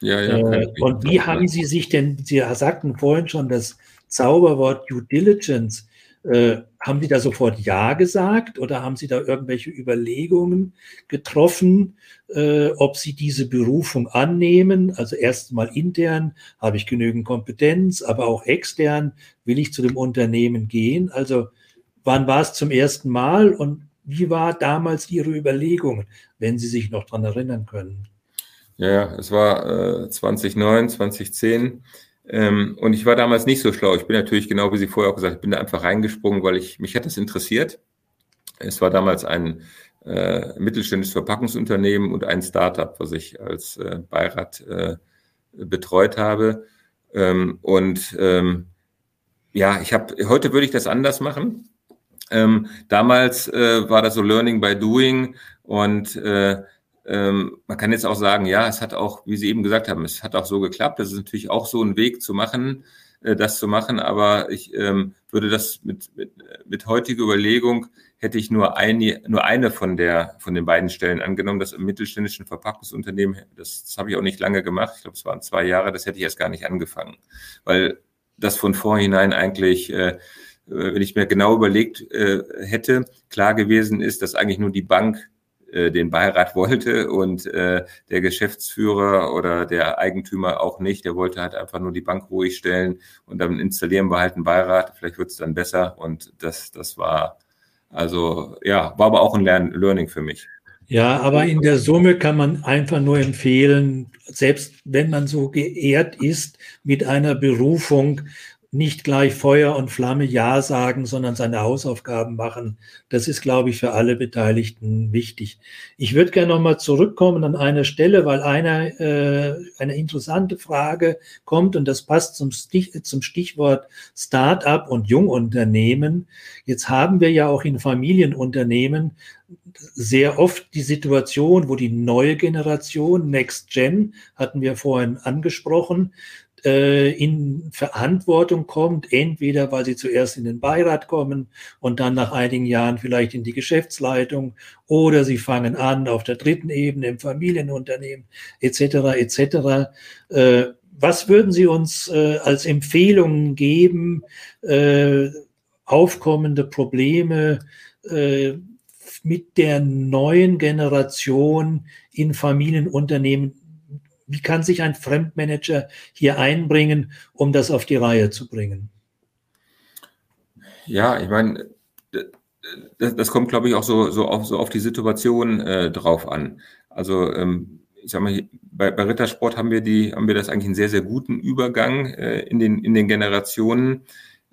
Ja, ja. Äh, und wie haben Sie sich denn, Sie sagten vorhin schon das Zauberwort Due Diligence, äh, haben Sie da sofort Ja gesagt oder haben Sie da irgendwelche Überlegungen getroffen, äh, ob Sie diese Berufung annehmen? Also erstmal intern, habe ich genügend Kompetenz, aber auch extern, will ich zu dem Unternehmen gehen? Also wann war es zum ersten Mal und wie war damals Ihre Überlegung, wenn Sie sich noch daran erinnern können? Ja, es war äh, 2009, 2010. Ähm, und ich war damals nicht so schlau. Ich bin natürlich, genau wie Sie vorher auch gesagt, ich bin da einfach reingesprungen, weil ich mich hat das interessiert. Es war damals ein äh, mittelständisches Verpackungsunternehmen und ein Startup, was ich als äh, Beirat äh, betreut habe. Ähm, und ähm, ja, ich habe heute würde ich das anders machen. Ähm, damals äh, war das so Learning by Doing und äh, ähm, man kann jetzt auch sagen, ja, es hat auch, wie Sie eben gesagt haben, es hat auch so geklappt. Das ist natürlich auch so ein Weg zu machen, äh, das zu machen. Aber ich ähm, würde das mit, mit, mit heutiger Überlegung hätte ich nur eine, nur eine von der, von den beiden Stellen angenommen, das im mittelständischen Verpackungsunternehmen, das, das habe ich auch nicht lange gemacht. Ich glaube, es waren zwei Jahre, das hätte ich erst gar nicht angefangen. Weil das von vorhinein eigentlich, äh, wenn ich mir genau überlegt äh, hätte, klar gewesen ist, dass eigentlich nur die Bank äh, den Beirat wollte und äh, der Geschäftsführer oder der Eigentümer auch nicht. Der wollte halt einfach nur die Bank ruhig stellen und dann installieren wir halt einen Beirat. Vielleicht wird es dann besser und das, das war also ja, war aber auch ein Lern Learning für mich. Ja, aber in der Summe kann man einfach nur empfehlen, selbst wenn man so geehrt ist mit einer Berufung, nicht gleich Feuer und Flamme Ja sagen, sondern seine Hausaufgaben machen. Das ist, glaube ich, für alle Beteiligten wichtig. Ich würde gerne nochmal zurückkommen an eine Stelle, weil eine, äh, eine interessante Frage kommt und das passt zum, Stich, zum Stichwort Start-up und Jungunternehmen. Jetzt haben wir ja auch in Familienunternehmen sehr oft die Situation, wo die neue Generation, Next Gen, hatten wir vorhin angesprochen, in Verantwortung kommt, entweder weil sie zuerst in den Beirat kommen und dann nach einigen Jahren vielleicht in die Geschäftsleitung oder sie fangen an auf der dritten Ebene im Familienunternehmen etc. etc. Äh, was würden Sie uns äh, als Empfehlungen geben, äh, aufkommende Probleme äh, mit der neuen Generation in Familienunternehmen wie kann sich ein Fremdmanager hier einbringen, um das auf die Reihe zu bringen? Ja, ich meine, das, das kommt, glaube ich, auch so, so, auf, so auf die Situation äh, drauf an. Also ähm, ich sag mal, bei, bei Rittersport haben wir die, haben wir das eigentlich einen sehr, sehr guten Übergang äh, in den in den Generationen.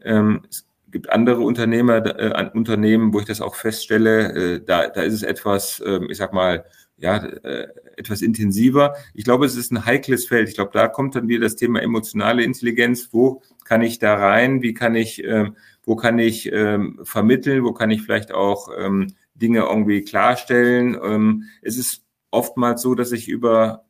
Ähm, es gibt andere Unternehmer, äh, Unternehmen, wo ich das auch feststelle, äh, da, da ist es etwas, äh, ich sag mal, ja, äh, etwas intensiver. Ich glaube, es ist ein heikles Feld. Ich glaube, da kommt dann wieder das Thema emotionale Intelligenz. Wo kann ich da rein? Wie kann ich, ähm, wo kann ich ähm, vermitteln? Wo kann ich vielleicht auch ähm, Dinge irgendwie klarstellen? Ähm, es ist oftmals so, dass ich über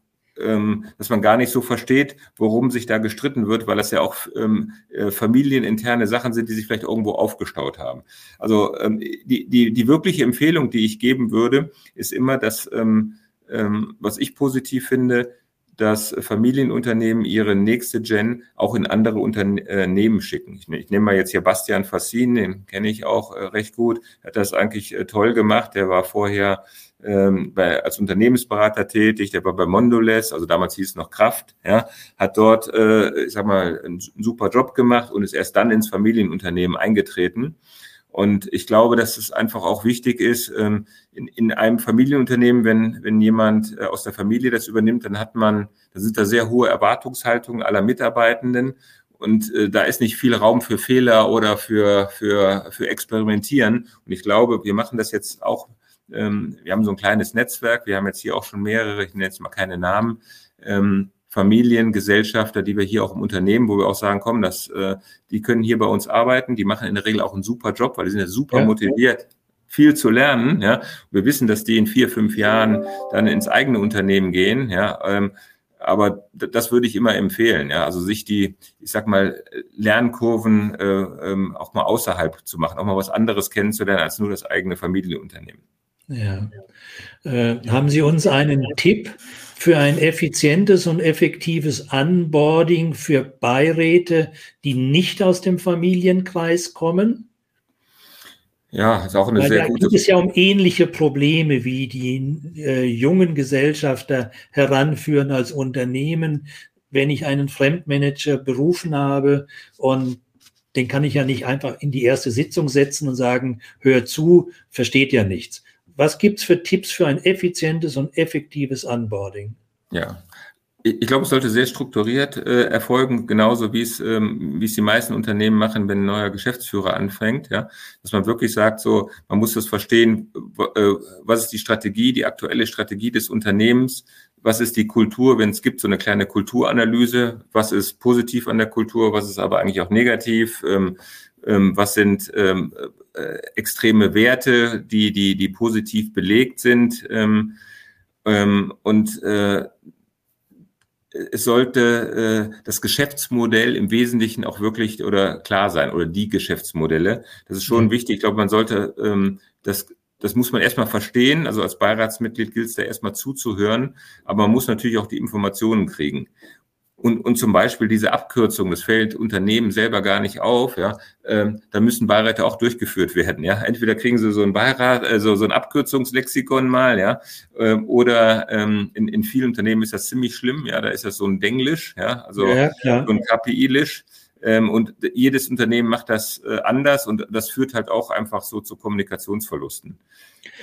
ähm, dass man gar nicht so versteht, worum sich da gestritten wird, weil das ja auch ähm, äh, familieninterne Sachen sind, die sich vielleicht irgendwo aufgestaut haben. Also ähm, die, die, die wirkliche Empfehlung, die ich geben würde, ist immer, dass, ähm, ähm, was ich positiv finde, dass Familienunternehmen ihre nächste Gen auch in andere Unternehmen schicken. Ich, ich nehme mal jetzt hier Bastian Fassin, den kenne ich auch äh, recht gut, hat das eigentlich äh, toll gemacht. Der war vorher ähm, bei, als Unternehmensberater tätig, der war bei Mondoles, also damals hieß es noch Kraft, ja, hat dort, äh, ich sag mal, einen, super Job gemacht und ist erst dann ins Familienunternehmen eingetreten. Und ich glaube, dass es einfach auch wichtig ist, ähm, in, in einem Familienunternehmen, wenn, wenn jemand äh, aus der Familie das übernimmt, dann hat man, da sind da sehr hohe Erwartungshaltungen aller Mitarbeitenden. Und äh, da ist nicht viel Raum für Fehler oder für, für, für Experimentieren. Und ich glaube, wir machen das jetzt auch ähm, wir haben so ein kleines Netzwerk, wir haben jetzt hier auch schon mehrere, ich nenne jetzt mal keine Namen, ähm, Familiengesellschafter, die wir hier auch im Unternehmen, wo wir auch sagen, komm, das, äh, die können hier bei uns arbeiten, die machen in der Regel auch einen super Job, weil die sind ja super ja. motiviert, viel zu lernen. Ja, wir wissen, dass die in vier, fünf Jahren dann ins eigene Unternehmen gehen. Ja, ähm, aber das würde ich immer empfehlen. Ja, also sich die, ich sag mal, Lernkurven äh, ähm, auch mal außerhalb zu machen, auch mal was anderes kennenzulernen als nur das eigene Familienunternehmen. Ja. Äh, haben Sie uns einen Tipp für ein effizientes und effektives Onboarding für Beiräte, die nicht aus dem Familienkreis kommen? Ja, ist auch eine Weil sehr da gute. Geht es ja um ähnliche Probleme, wie die äh, jungen Gesellschafter heranführen als Unternehmen. Wenn ich einen Fremdmanager berufen habe und den kann ich ja nicht einfach in die erste Sitzung setzen und sagen, hör zu, versteht ja nichts. Was gibt es für Tipps für ein effizientes und effektives Onboarding? Ja, ich glaube, es sollte sehr strukturiert äh, erfolgen, genauso wie es, ähm, wie es die meisten Unternehmen machen, wenn ein neuer Geschäftsführer anfängt, ja, dass man wirklich sagt, so, man muss das verstehen, äh, was ist die Strategie, die aktuelle Strategie des Unternehmens, was ist die Kultur, wenn es gibt so eine kleine Kulturanalyse, was ist positiv an der Kultur, was ist aber eigentlich auch negativ, ähm, ähm, was sind ähm, äh, extreme Werte, die, die, die positiv belegt sind. Ähm, ähm, und äh, es sollte äh, das Geschäftsmodell im Wesentlichen auch wirklich oder klar sein oder die Geschäftsmodelle. Das ist schon mhm. wichtig. Ich glaube, man sollte ähm, das das muss man erstmal verstehen. Also als Beiratsmitglied gilt es da erstmal zuzuhören, aber man muss natürlich auch die Informationen kriegen und, und zum Beispiel diese Abkürzung, das fällt Unternehmen selber gar nicht auf, ja, ähm, da müssen Beiräte auch durchgeführt werden, ja. Entweder kriegen sie so ein Beirat, also so ein Abkürzungslexikon mal, ja, ähm, oder ähm, in, in vielen Unternehmen ist das ziemlich schlimm, ja, da ist das so ein Denglisch, ja, also ja, so ein KPI-Lisch. Ähm, und jedes Unternehmen macht das äh, anders und das führt halt auch einfach so zu Kommunikationsverlusten.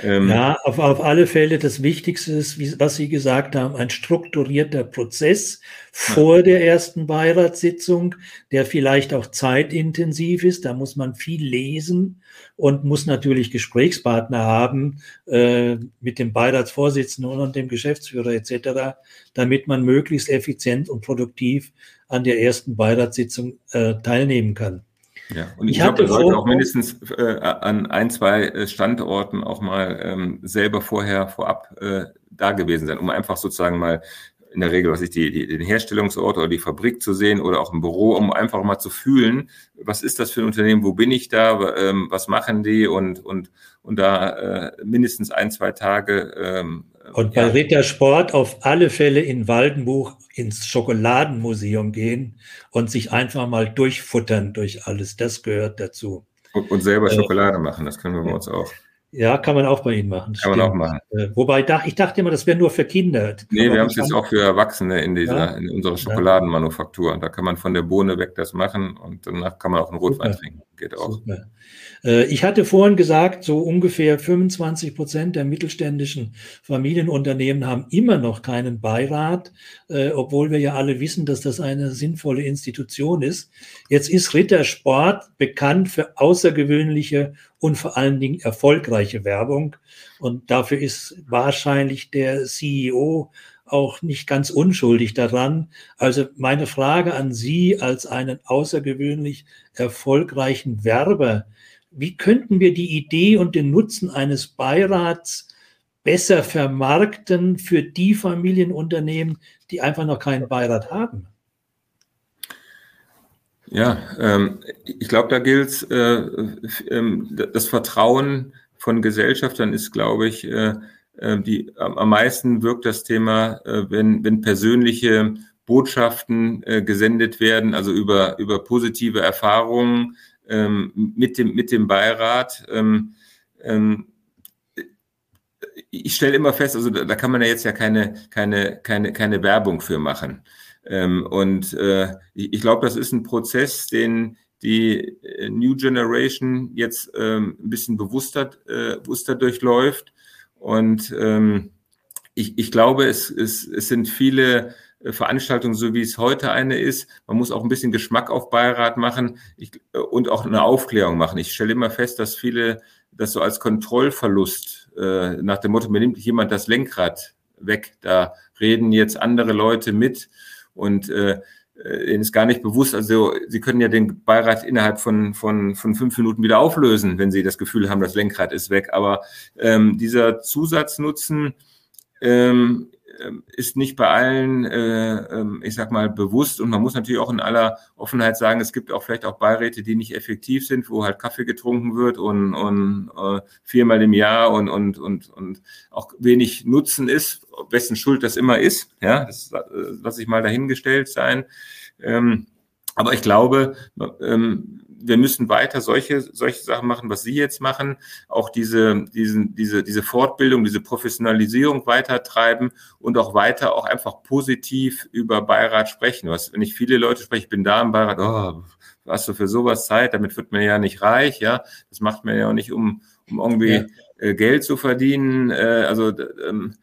Ähm, ja, auf, auf alle Fälle das Wichtigste ist, wie, was Sie gesagt haben, ein strukturierter Prozess vor der ersten Beiratssitzung, der vielleicht auch zeitintensiv ist. Da muss man viel lesen und muss natürlich Gesprächspartner haben äh, mit dem Beiratsvorsitzenden und dem Geschäftsführer etc., damit man möglichst effizient und produktiv an der ersten Beiratssitzung äh, teilnehmen kann. Ja, und ich, ich glaube, er sollte auch mindestens äh, an ein, zwei äh, Standorten auch mal ähm, selber vorher vorab äh, da gewesen sein, um einfach sozusagen mal in der Regel, was ich die, die, den Herstellungsort oder die Fabrik zu sehen oder auch im Büro, um einfach mal zu fühlen, was ist das für ein Unternehmen, wo bin ich da, ähm, was machen die und und und da äh, mindestens ein zwei Tage ähm, und bei ja. Ritter Sport auf alle Fälle in Waldenbuch ins Schokoladenmuseum gehen und sich einfach mal durchfuttern durch alles. Das gehört dazu. Und, und selber äh, Schokolade machen, das können wir bei uns auch. Ja, kann man auch bei Ihnen machen. Kann stimmt. man auch machen. Äh, wobei ich dachte immer, das wäre nur für Kinder. nee, wir haben es jetzt auch für Erwachsene in dieser, ja? in unserer Schokoladenmanufaktur. Da kann man von der Bohne weg das machen und danach kann man auch einen Rotwein Super. trinken. Geht auch. Super. Äh, ich hatte vorhin gesagt, so ungefähr 25 Prozent der mittelständischen Familienunternehmen haben immer noch keinen Beirat, äh, obwohl wir ja alle wissen, dass das eine sinnvolle Institution ist. Jetzt ist Rittersport bekannt für außergewöhnliche und vor allen Dingen erfolgreiche Werbung. Und dafür ist wahrscheinlich der CEO auch nicht ganz unschuldig daran. Also meine Frage an Sie als einen außergewöhnlich erfolgreichen Werber, wie könnten wir die Idee und den Nutzen eines Beirats besser vermarkten für die Familienunternehmen, die einfach noch keinen Beirat haben? Ja, ähm, ich glaube, da gilt äh, äh, das Vertrauen von Gesellschaftern ist, glaube ich, äh, äh die am meisten wirkt das Thema, äh, wenn, wenn persönliche Botschaften äh, gesendet werden, also über, über positive Erfahrungen, ähm, mit, dem, mit dem Beirat. Ähm, ähm, ich stelle immer fest, also da, da, kann man ja jetzt ja keine, keine, keine, keine Werbung für machen. Ähm, und äh, ich, ich glaube, das ist ein Prozess, den die äh, New Generation jetzt ähm, ein bisschen bewusster, äh, bewusster durchläuft. Und ähm, ich, ich glaube, es, es, es sind viele äh, Veranstaltung, so wie es heute eine ist. Man muss auch ein bisschen Geschmack auf Beirat machen ich, äh, und auch eine Aufklärung machen. Ich stelle immer fest, dass viele das so als Kontrollverlust äh, nach dem Motto, mir nimmt jemand das Lenkrad weg. Da reden jetzt andere Leute mit. Und äh, äh, ihnen ist gar nicht bewusst, also sie können ja den Beirat innerhalb von, von, von fünf Minuten wieder auflösen, wenn sie das Gefühl haben, das Lenkrad ist weg. Aber ähm, dieser Zusatznutzen ähm, ist nicht bei allen, äh, ähm, ich sag mal, bewusst. Und man muss natürlich auch in aller Offenheit sagen, es gibt auch vielleicht auch Beiräte, die nicht effektiv sind, wo halt Kaffee getrunken wird und, und äh, viermal im Jahr und, und, und, und auch wenig Nutzen ist, wessen Schuld das immer ist. Ja, das äh, lasse ich mal dahingestellt sein. Ähm, aber ich glaube, ähm, wir müssen weiter solche, solche Sachen machen, was Sie jetzt machen, auch diese, diesen, diese, diese Fortbildung, diese Professionalisierung weiter treiben und auch weiter auch einfach positiv über Beirat sprechen. Was, wenn ich viele Leute spreche, ich bin da im Beirat, oh, hast du für sowas Zeit, damit wird man ja nicht reich, ja. Das macht man ja auch nicht, um, um irgendwie ja. äh, Geld zu verdienen. Äh, also ähm,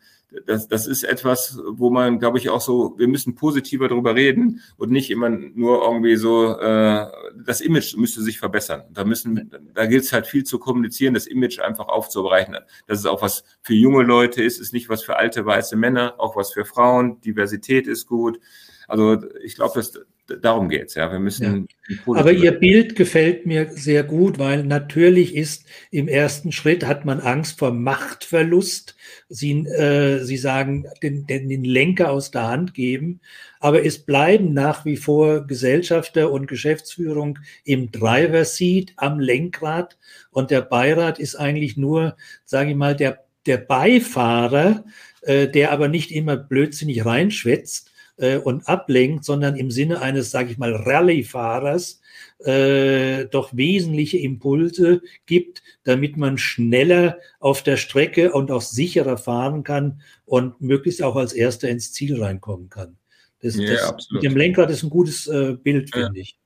das, das ist etwas, wo man, glaube ich, auch so, wir müssen positiver darüber reden und nicht immer nur irgendwie so, äh, das Image müsste sich verbessern. Da müssen, da gilt es halt viel zu kommunizieren, das Image einfach aufzubereiten. Das ist auch was für junge Leute ist, ist nicht was für alte weiße Männer, auch was für Frauen. Diversität ist gut. Also ich glaube, dass darum geht's. Ja, wir müssen. Ja. Aber Ihr Bild gefällt mir sehr gut, weil natürlich ist im ersten Schritt hat man Angst vor Machtverlust. Sie, äh, Sie sagen, den, den, den Lenker aus der Hand geben. Aber es bleiben nach wie vor Gesellschafter und Geschäftsführung im Driver Seat am Lenkrad und der Beirat ist eigentlich nur, sage ich mal, der der Beifahrer, äh, der aber nicht immer blödsinnig reinschwätzt, äh, und ablenkt, sondern im Sinne eines, sage ich mal, Rallye-Fahrers äh, doch wesentliche Impulse gibt, damit man schneller auf der Strecke und auch sicherer fahren kann und möglichst auch als Erster ins Ziel reinkommen kann. Das, ja, das mit dem Lenkrad ist ein gutes äh, Bild, ja. finde ich.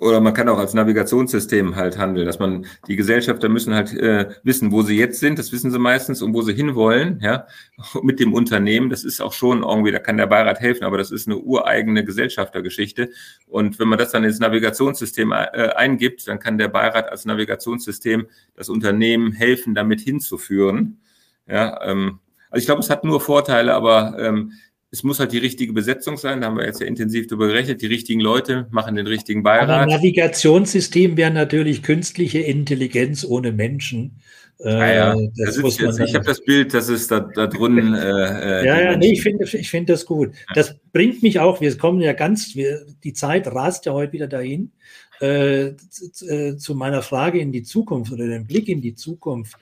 Oder man kann auch als Navigationssystem halt handeln, dass man die Gesellschafter müssen halt äh, wissen, wo sie jetzt sind, das wissen sie meistens und wo sie hinwollen, ja, mit dem Unternehmen. Das ist auch schon irgendwie, da kann der Beirat helfen, aber das ist eine ureigene Gesellschaftergeschichte. Und wenn man das dann ins Navigationssystem äh, eingibt, dann kann der Beirat als Navigationssystem das Unternehmen helfen, damit hinzuführen. Ja, ähm, also ich glaube, es hat nur Vorteile, aber ähm, es muss halt die richtige Besetzung sein, da haben wir jetzt ja intensiv darüber gerechnet. Die richtigen Leute machen den richtigen Beirat. Aber Navigationssystem wäre natürlich künstliche Intelligenz ohne Menschen. Äh, ja, das das jetzt, ich habe das Bild, das ist da, da drin. Äh, äh ja, ja, nee, ich finde ich finde das gut. Das bringt mich auch, wir kommen ja ganz, wir, die Zeit rast ja heute wieder dahin, äh, zu, äh, zu meiner Frage in die Zukunft oder den Blick in die Zukunft.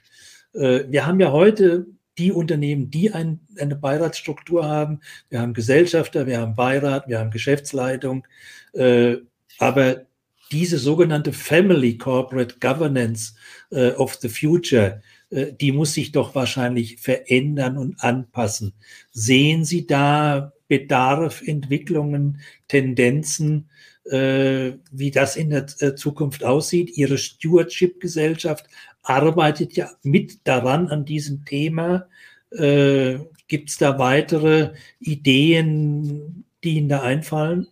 Äh, wir haben ja heute die Unternehmen, die ein, eine Beiratsstruktur haben. Wir haben Gesellschafter, wir haben Beirat, wir haben Geschäftsleitung. Äh, aber diese sogenannte Family Corporate Governance äh, of the Future, äh, die muss sich doch wahrscheinlich verändern und anpassen. Sehen Sie da Bedarf, Entwicklungen, Tendenzen, äh, wie das in der äh, Zukunft aussieht? Ihre Stewardship-Gesellschaft arbeitet ja mit daran an diesem Thema. Äh, Gibt es da weitere Ideen, die Ihnen da einfallen?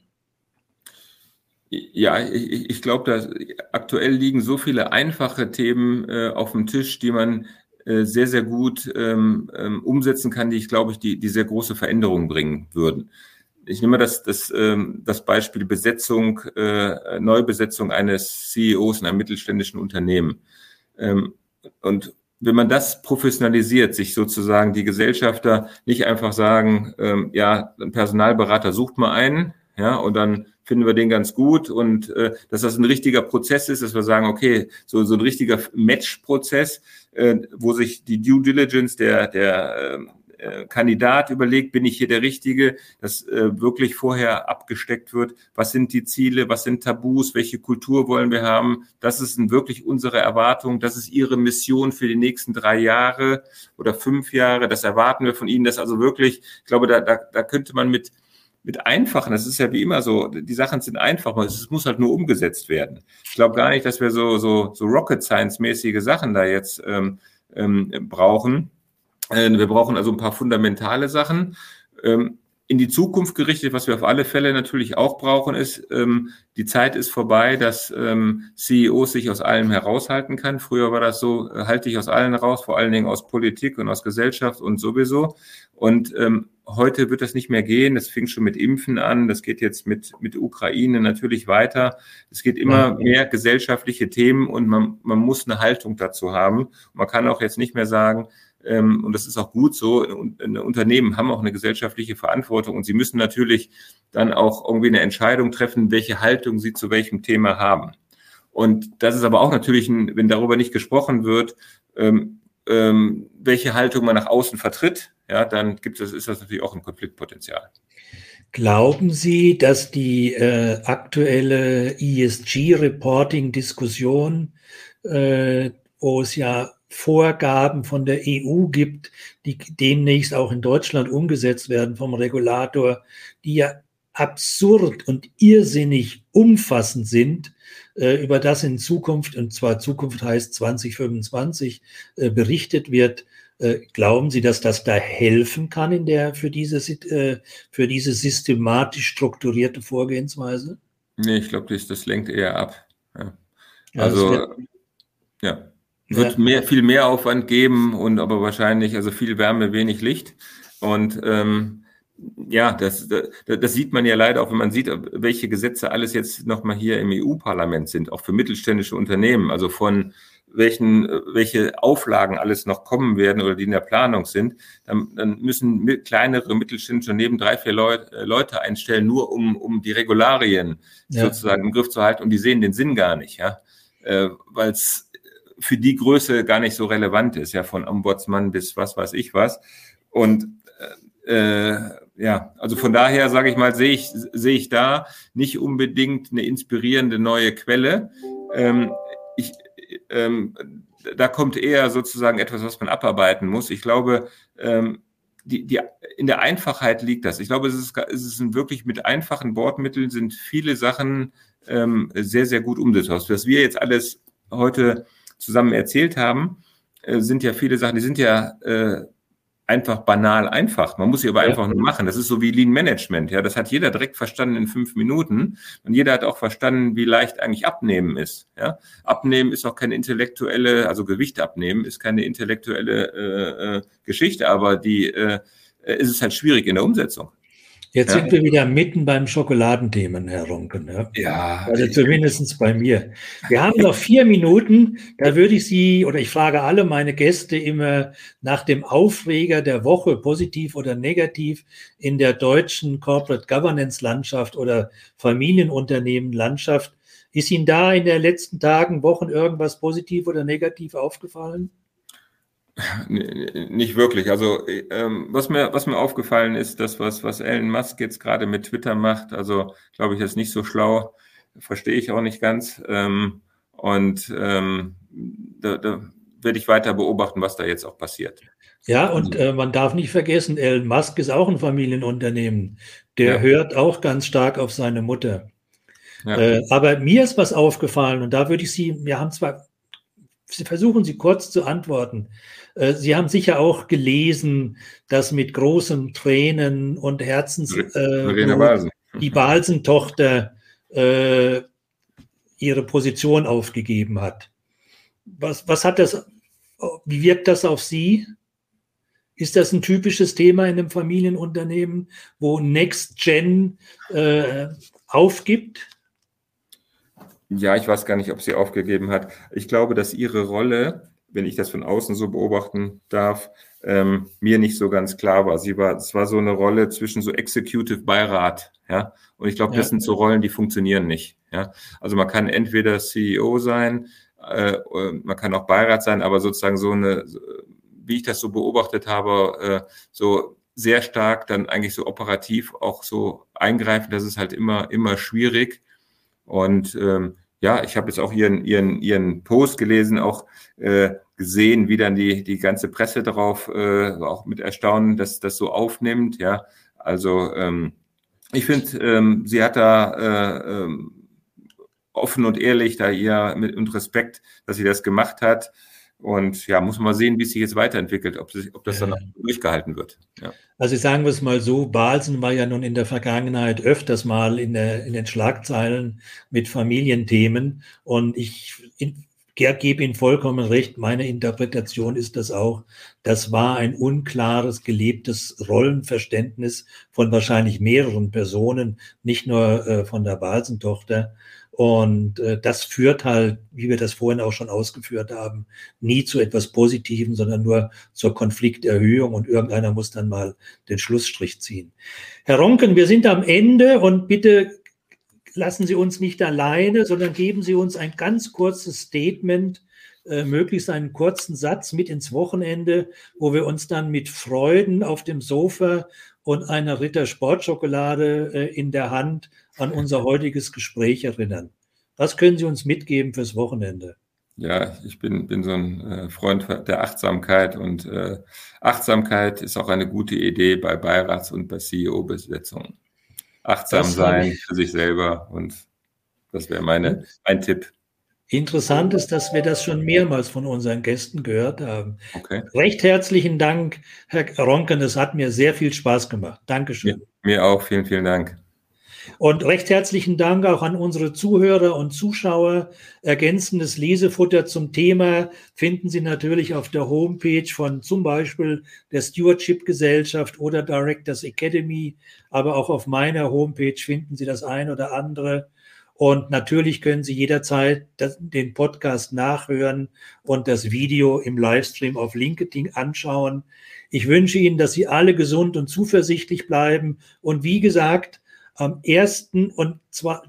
Ja, ich, ich glaube, aktuell liegen so viele einfache Themen äh, auf dem Tisch, die man äh, sehr, sehr gut ähm, ähm, umsetzen kann, die ich glaube ich, die, die sehr große Veränderungen bringen würden. Ich nehme das, das, ähm, das Beispiel Besetzung, äh, Neubesetzung eines CEOs in einem mittelständischen Unternehmen. Ähm, und wenn man das professionalisiert, sich sozusagen die Gesellschafter nicht einfach sagen, ähm, ja, ein Personalberater sucht mal einen, ja, und dann finden wir den ganz gut und äh, dass das ein richtiger Prozess ist, dass wir sagen, okay, so, so ein richtiger Match-Prozess, äh, wo sich die Due Diligence der, der äh, äh, Kandidat überlegt, bin ich hier der Richtige, dass äh, wirklich vorher abgesteckt wird, was sind die Ziele, was sind Tabus, welche Kultur wollen wir haben. Das ist wirklich unsere Erwartung, das ist Ihre Mission für die nächsten drei Jahre oder fünf Jahre. Das erwarten wir von Ihnen. Das also wirklich, ich glaube, da, da, da könnte man mit mit einfachen, das ist ja wie immer so, die Sachen sind einfach, es muss halt nur umgesetzt werden. Ich glaube gar nicht, dass wir so, so, so Rocket Science-mäßige Sachen da jetzt ähm, ähm, brauchen, äh, wir brauchen also ein paar fundamentale Sachen. Ähm, in die Zukunft gerichtet, was wir auf alle Fälle natürlich auch brauchen, ist, ähm, die Zeit ist vorbei, dass ähm, CEOs sich aus allem heraushalten kann. Früher war das so, äh, halte ich aus allen raus, vor allen Dingen aus Politik und aus Gesellschaft und sowieso. Und heute wird das nicht mehr gehen. Das fing schon mit Impfen an. Das geht jetzt mit, mit Ukraine natürlich weiter. Es geht immer mehr gesellschaftliche Themen und man, man muss eine Haltung dazu haben. Man kann auch jetzt nicht mehr sagen, ähm, und das ist auch gut so. Unternehmen haben auch eine gesellschaftliche Verantwortung und sie müssen natürlich dann auch irgendwie eine Entscheidung treffen, welche Haltung sie zu welchem Thema haben. Und das ist aber auch natürlich, ein, wenn darüber nicht gesprochen wird, ähm, ähm, welche Haltung man nach außen vertritt, ja, dann gibt es, ist das natürlich auch ein Konfliktpotenzial. Glauben Sie, dass die äh, aktuelle ESG-Reporting-Diskussion, äh, wo es ja Vorgaben von der EU gibt, die demnächst auch in Deutschland umgesetzt werden vom Regulator, die ja absurd und irrsinnig umfassend sind, äh, über das in Zukunft, und zwar Zukunft heißt 2025, äh, berichtet wird. Äh, glauben Sie, dass das da helfen kann in der, für diese, für diese systematisch strukturierte Vorgehensweise? Nee, ich glaube, das, das lenkt eher ab. Ja. Also, ja. Wird ja. mehr, viel mehr Aufwand geben und aber wahrscheinlich, also viel Wärme, wenig Licht. Und ähm, ja, das, das, das sieht man ja leider auch, wenn man sieht, welche Gesetze alles jetzt nochmal hier im EU-Parlament sind, auch für mittelständische Unternehmen, also von welchen, welche Auflagen alles noch kommen werden oder die in der Planung sind, dann, dann müssen mit, kleinere mittelständische Unternehmen drei, vier Leut, äh, Leute einstellen, nur um, um die Regularien ja. sozusagen im Griff zu halten und die sehen den Sinn gar nicht, ja, äh, weil es für die Größe gar nicht so relevant ist, ja, von Ombudsmann bis was weiß ich was. Und äh, äh ja, also von daher sage ich mal, sehe ich, sehe ich da nicht unbedingt eine inspirierende neue Quelle. Ähm, ich, ähm, da kommt eher sozusagen etwas, was man abarbeiten muss. Ich glaube, ähm, die, die, in der Einfachheit liegt das. Ich glaube, es ist, es ist wirklich mit einfachen Bordmitteln sind viele Sachen ähm, sehr, sehr gut umsetzbar. Was wir jetzt alles heute zusammen erzählt haben, äh, sind ja viele Sachen, die sind ja äh, einfach banal einfach. Man muss sie aber ja. einfach nur machen. Das ist so wie Lean Management. Ja, das hat jeder direkt verstanden in fünf Minuten. Und jeder hat auch verstanden, wie leicht eigentlich Abnehmen ist. Ja, Abnehmen ist auch keine intellektuelle, also Gewicht abnehmen ist keine intellektuelle äh, äh, Geschichte, aber die äh, ist es halt schwierig in der Umsetzung. Jetzt ja. sind wir wieder mitten beim Schokoladenthemen, Herr Ronken. Ja, ja also zumindest bei mir. Wir haben noch vier Minuten. Da würde ich Sie oder ich frage alle meine Gäste immer nach dem Aufreger der Woche, positiv oder negativ, in der deutschen Corporate Governance Landschaft oder Familienunternehmen Landschaft. Ist Ihnen da in den letzten Tagen, Wochen irgendwas positiv oder negativ aufgefallen? Nicht wirklich. Also ähm, was mir was mir aufgefallen ist, das was was Elon Musk jetzt gerade mit Twitter macht. Also glaube ich, ist nicht so schlau. Verstehe ich auch nicht ganz. Ähm, und ähm, da, da werde ich weiter beobachten, was da jetzt auch passiert. Ja, und äh, man darf nicht vergessen, Elon Musk ist auch ein Familienunternehmen. Der ja. hört auch ganz stark auf seine Mutter. Ja. Äh, aber mir ist was aufgefallen und da würde ich Sie, wir haben zwar, versuchen Sie kurz zu antworten. Äh, Sie haben sicher auch gelesen, dass mit großen Tränen und Herzens äh, die Balsen-Tochter äh, ihre Position aufgegeben hat. Was, was hat das, wie wirkt das auf Sie? Ist das ein typisches Thema in einem Familienunternehmen, wo Next Gen äh, aufgibt? Ja, ich weiß gar nicht, ob sie aufgegeben hat. Ich glaube, dass ihre Rolle wenn ich das von außen so beobachten darf, ähm, mir nicht so ganz klar war. Sie war, es war so eine Rolle zwischen so Executive Beirat, ja. Und ich glaube, das sind so Rollen, die funktionieren nicht, ja. Also man kann entweder CEO sein, äh, man kann auch Beirat sein, aber sozusagen so eine, wie ich das so beobachtet habe, äh, so sehr stark dann eigentlich so operativ auch so eingreifen, das ist halt immer, immer schwierig. Und ähm, ja, ich habe jetzt auch ihren, ihren, ihren Post gelesen, auch äh, gesehen, wie dann die, die ganze Presse darauf äh, auch mit Erstaunen dass das so aufnimmt. Ja, also ähm, ich finde, ähm, sie hat da äh, ähm, offen und ehrlich da ihr mit und Respekt, dass sie das gemacht hat. Und ja, muss man mal sehen, wie es sich jetzt weiterentwickelt, ob, sich, ob das dann durchgehalten wird. Ja. Also sagen wir es mal so, Balsen war ja nun in der Vergangenheit öfters mal in, der, in den Schlagzeilen mit Familienthemen. Und ich in, gebe Ihnen vollkommen recht. Meine Interpretation ist das auch. Das war ein unklares, gelebtes Rollenverständnis von wahrscheinlich mehreren Personen, nicht nur äh, von der Balsentochter. Und äh, das führt halt, wie wir das vorhin auch schon ausgeführt haben, nie zu etwas Positivem, sondern nur zur Konflikterhöhung und irgendeiner muss dann mal den Schlussstrich ziehen. Herr Ronken, wir sind am Ende und bitte lassen Sie uns nicht alleine, sondern geben Sie uns ein ganz kurzes Statement, äh, möglichst einen kurzen Satz mit ins Wochenende, wo wir uns dann mit Freuden auf dem Sofa und einer Ritter Sportschokolade äh, in der Hand an unser heutiges Gespräch erinnern. Was können Sie uns mitgeben fürs Wochenende? Ja, ich bin, bin so ein äh, Freund der Achtsamkeit und äh, Achtsamkeit ist auch eine gute Idee bei Beirats- und bei CEO-Besetzungen. Achtsam sein für sich selber und das wäre meine, mein Tipp. Interessant ist, dass wir das schon mehrmals von unseren Gästen gehört haben. Okay. Recht herzlichen Dank, Herr Ronken. Es hat mir sehr viel Spaß gemacht. Dankeschön. Mir, mir auch. Vielen, vielen Dank. Und recht herzlichen Dank auch an unsere Zuhörer und Zuschauer. Ergänzendes Lesefutter zum Thema finden Sie natürlich auf der Homepage von zum Beispiel der Stewardship Gesellschaft oder Directors Academy. Aber auch auf meiner Homepage finden Sie das ein oder andere. Und natürlich können Sie jederzeit das, den Podcast nachhören und das Video im Livestream auf LinkedIn anschauen. Ich wünsche Ihnen, dass Sie alle gesund und zuversichtlich bleiben. Und wie gesagt, am ersten und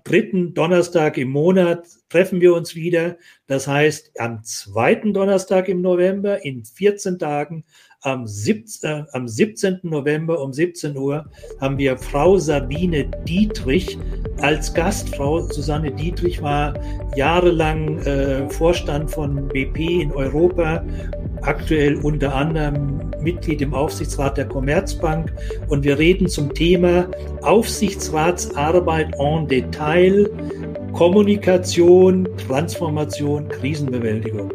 dritten Donnerstag im Monat treffen wir uns wieder. Das heißt, am zweiten Donnerstag im November in 14 Tagen, am, 17, äh, am 17. November um 17 Uhr haben wir Frau Sabine Dietrich als Gast. Frau Susanne Dietrich war jahrelang äh, Vorstand von BP in Europa aktuell unter anderem Mitglied im Aufsichtsrat der Commerzbank und wir reden zum Thema Aufsichtsratsarbeit en Detail, Kommunikation, Transformation, Krisenbewältigung.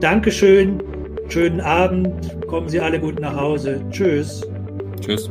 Dankeschön, schönen Abend, kommen Sie alle gut nach Hause. Tschüss. Tschüss.